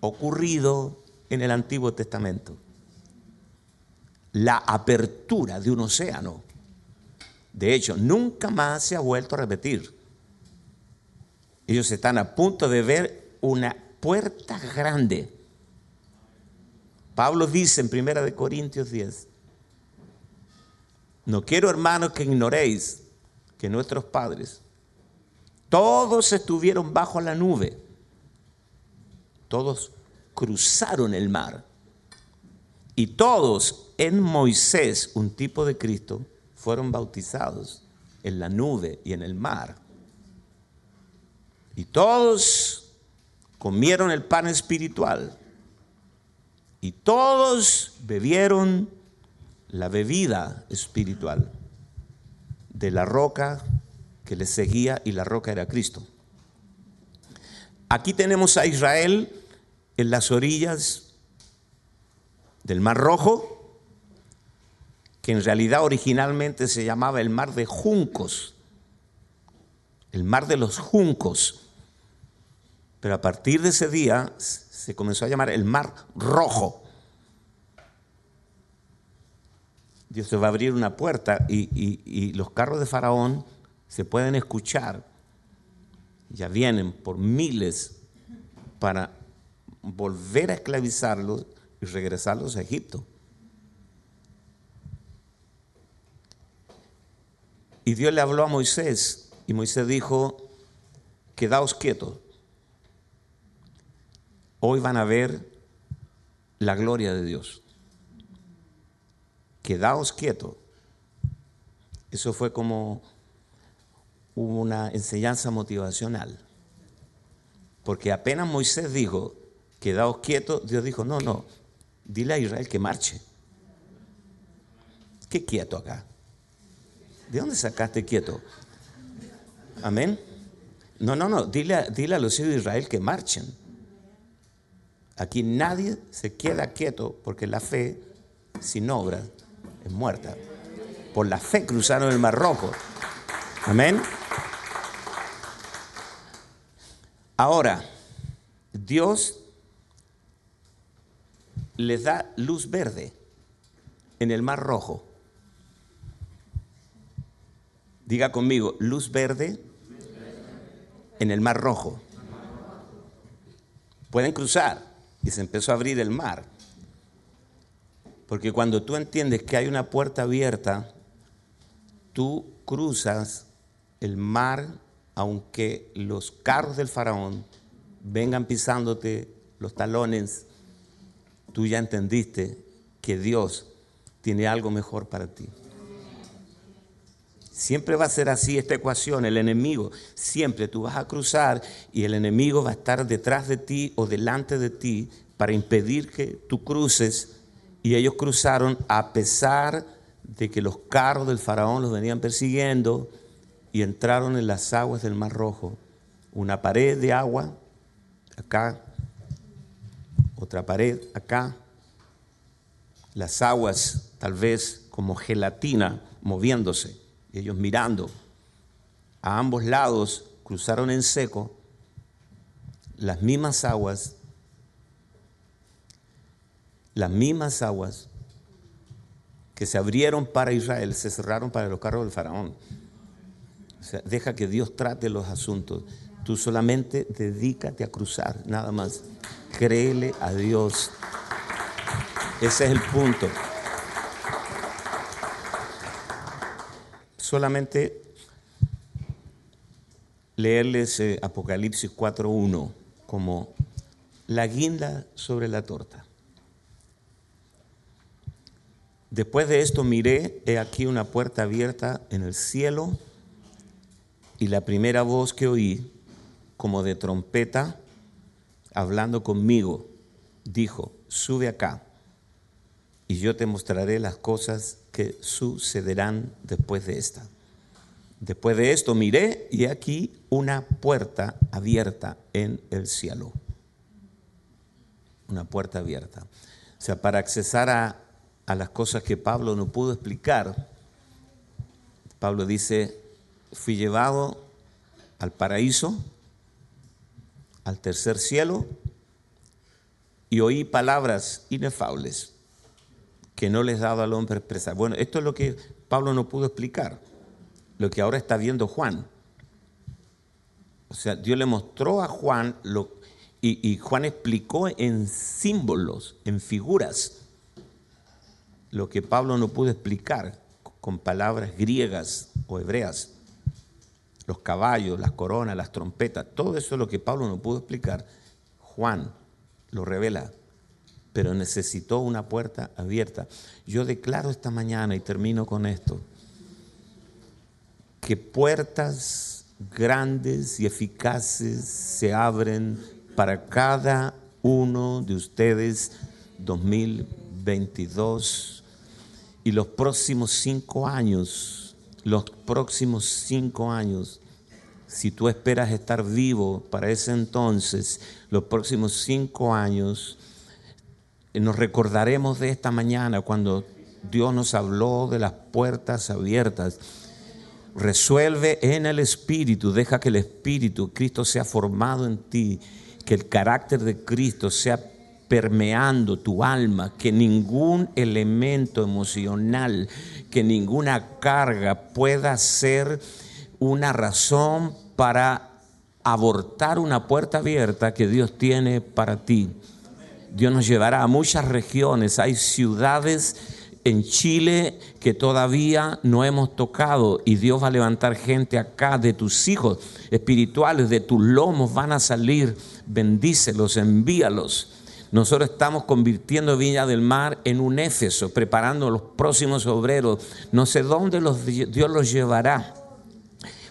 ocurrido en el Antiguo Testamento. La apertura de un océano. De hecho, nunca más se ha vuelto a repetir. Ellos están a punto de ver una puerta grande. Pablo dice en 1 Corintios 10, no quiero hermanos que ignoréis que nuestros padres, todos estuvieron bajo la nube, todos cruzaron el mar y todos en Moisés, un tipo de Cristo, fueron bautizados en la nube y en el mar. Y todos comieron el pan espiritual. Y todos bebieron la bebida espiritual de la roca que les seguía y la roca era Cristo. Aquí tenemos a Israel en las orillas del Mar Rojo, que en realidad originalmente se llamaba el Mar de Juncos, el Mar de los Juncos. Pero a partir de ese día se comenzó a llamar el Mar Rojo. Dios se va a abrir una puerta y, los carros de Faraón se pueden escuchar. Ya vienen por miles para volver a esclavizarlos y regresarlos a Egipto. Y Dios le habló a Moisés y Moisés dijo, quedaos quietos. Hoy van a ver la gloria de Dios quedaos quietos. Eso fue como una enseñanza motivacional. Porque apenas Moisés dijo, quedaos quietos, Dios dijo, no, no, dile a Israel que marche. ¿Qué quieto acá? ¿De dónde sacaste quieto? Amén. No, no, no, dile, dile a los hijos de Israel que marchen. Aquí nadie se queda quieto porque la fe sin obra es muerta. Por la fe cruzaron el Mar Rojo. Amén. Ahora, Dios les da luz verde en el Mar Rojo. Diga conmigo, luz verde en el Mar Rojo. Pueden cruzar y se empezó a abrir el mar. Porque cuando tú entiendes que hay una puerta abierta, tú cruzas el mar aunque los carros del faraón vengan pisándote los talones, tú ya entendiste que Dios tiene algo mejor para ti. Siempre va a ser así esta ecuación, el enemigo, siempre tú vas a cruzar y el enemigo va a estar detrás de ti o delante de ti para impedir que tú cruces. Y ellos cruzaron a pesar de que los carros del faraón los venían persiguiendo y entraron en las aguas del Mar Rojo. Una pared de agua acá, otra pared acá, las aguas tal vez como gelatina moviéndose, ellos mirando. A ambos lados cruzaron en seco las mismas aguas las mismas aguas que se abrieron para Israel se cerraron para los carros del faraón. O sea, deja que Dios trate los asuntos. Tú solamente dedícate a cruzar, nada más. Créele a Dios. Ese es el punto. Solamente leerles eh, Apocalipsis 4.1 como la guinda sobre la torta. Después de esto miré, he aquí una puerta abierta en el cielo y la primera voz que oí, como de trompeta, hablando conmigo, dijo, sube acá y yo te mostraré las cosas que sucederán después de esta. Después de esto miré y aquí una puerta abierta en el cielo. Una puerta abierta. O sea, para accesar a a las cosas que Pablo no pudo explicar. Pablo dice, fui llevado al paraíso, al tercer cielo, y oí palabras inefables que no les daba al hombre expresar. Bueno, esto es lo que Pablo no pudo explicar, lo que ahora está viendo Juan. O sea, Dios le mostró a Juan lo, y, y Juan explicó en símbolos, en figuras, lo que Pablo no pudo explicar con palabras griegas o hebreas. Los caballos, las coronas, las trompetas, todo eso es lo que Pablo no pudo explicar. Juan lo revela, pero necesitó una puerta abierta. Yo declaro esta mañana y termino con esto, que puertas grandes y eficaces se abren para cada uno de ustedes 2022 y los próximos cinco años, los próximos cinco años, si tú esperas estar vivo para ese entonces, los próximos cinco años, nos recordaremos de esta mañana cuando Dios nos habló de las puertas abiertas. Resuelve en el Espíritu, deja que el Espíritu, Cristo sea formado en ti, que el carácter de Cristo sea permeando tu alma, que ningún elemento emocional, que ninguna carga pueda ser una razón para abortar una puerta abierta que Dios tiene para ti. Dios nos llevará a muchas regiones. Hay ciudades en Chile que todavía no hemos tocado y Dios va a levantar gente acá de tus hijos espirituales, de tus lomos van a salir. Bendícelos, envíalos. Nosotros estamos convirtiendo Viña del Mar en un Éfeso, preparando los próximos obreros. No sé dónde Dios los llevará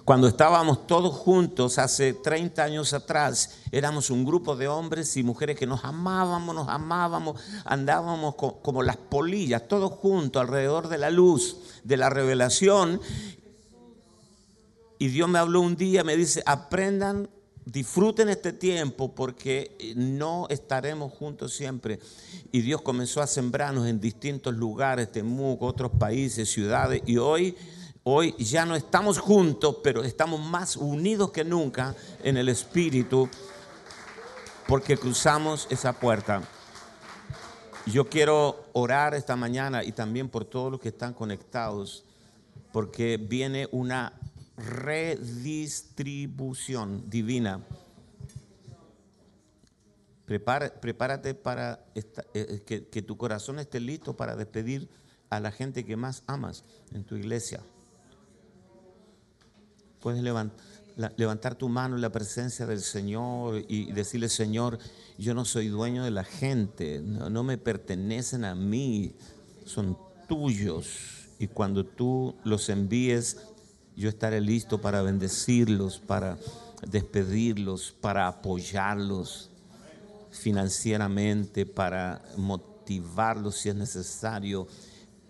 cuando estábamos todos juntos hace 30 años atrás, éramos un grupo de hombres y mujeres que nos amábamos, nos amábamos, andábamos como las polillas, todos juntos alrededor de la luz, de la revelación. Y Dios me habló un día, me dice, aprendan, disfruten este tiempo porque no estaremos juntos siempre. Y Dios comenzó a sembrarnos en distintos lugares, Temuco, otros países, ciudades, y hoy Hoy ya no estamos juntos, pero estamos más unidos que nunca en el Espíritu porque cruzamos esa puerta. Yo quiero orar esta mañana y también por todos los que están conectados, porque viene una redistribución divina. prepárate para eh, que, que tu corazón esté listo para despedir a la gente que más amas en tu iglesia. Puedes levantar tu mano en la presencia del Señor y decirle, Señor, yo no soy dueño de la gente, no, me pertenecen a mí, son tuyos. Y cuando tú los envíes, yo estaré listo para bendecirlos, para despedirlos, para apoyarlos financieramente, para motivarlos si es necesario,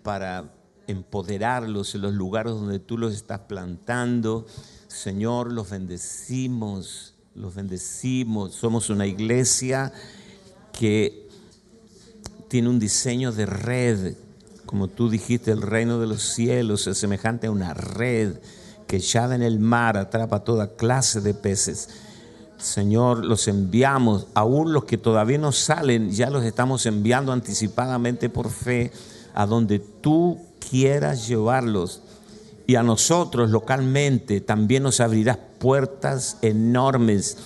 para empoderarlos en los lugares donde tú los estás plantando. Señor, los bendecimos, los bendecimos. Somos una iglesia que tiene un diseño de red. Como tú dijiste, el reino de los cielos es semejante a una red que echada en el mar atrapa toda clase de peces. Señor, los enviamos, aún los que todavía no salen, ya los estamos enviando anticipadamente por fe a donde tú quieras llevarlos. Y a nosotros localmente también nos abrirás puertas enormes.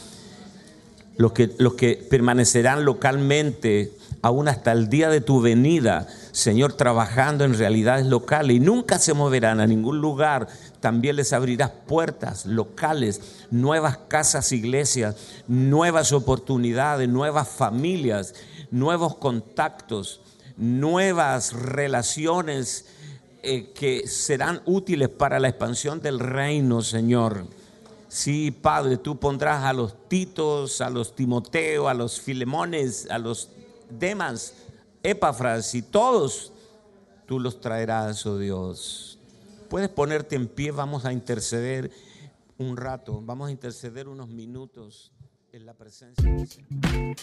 Los que, los que permanecerán localmente aún hasta el día de tu venida, Señor, trabajando en realidades locales y nunca se moverán a ningún lugar. También les abrirás puertas locales, nuevas casas, iglesias, nuevas oportunidades, nuevas familias, nuevos contactos, nuevas relaciones eh, que serán útiles para la expansión del reino, Señor. Sí, Padre, tú pondrás a los Titos, a los Timoteo, a los Filemones, a los demás, Epafras y todos, tú los traerás, oh Dios. Puedes ponerte en pie, vamos a interceder un rato, vamos a interceder unos minutos en la presencia del Señor.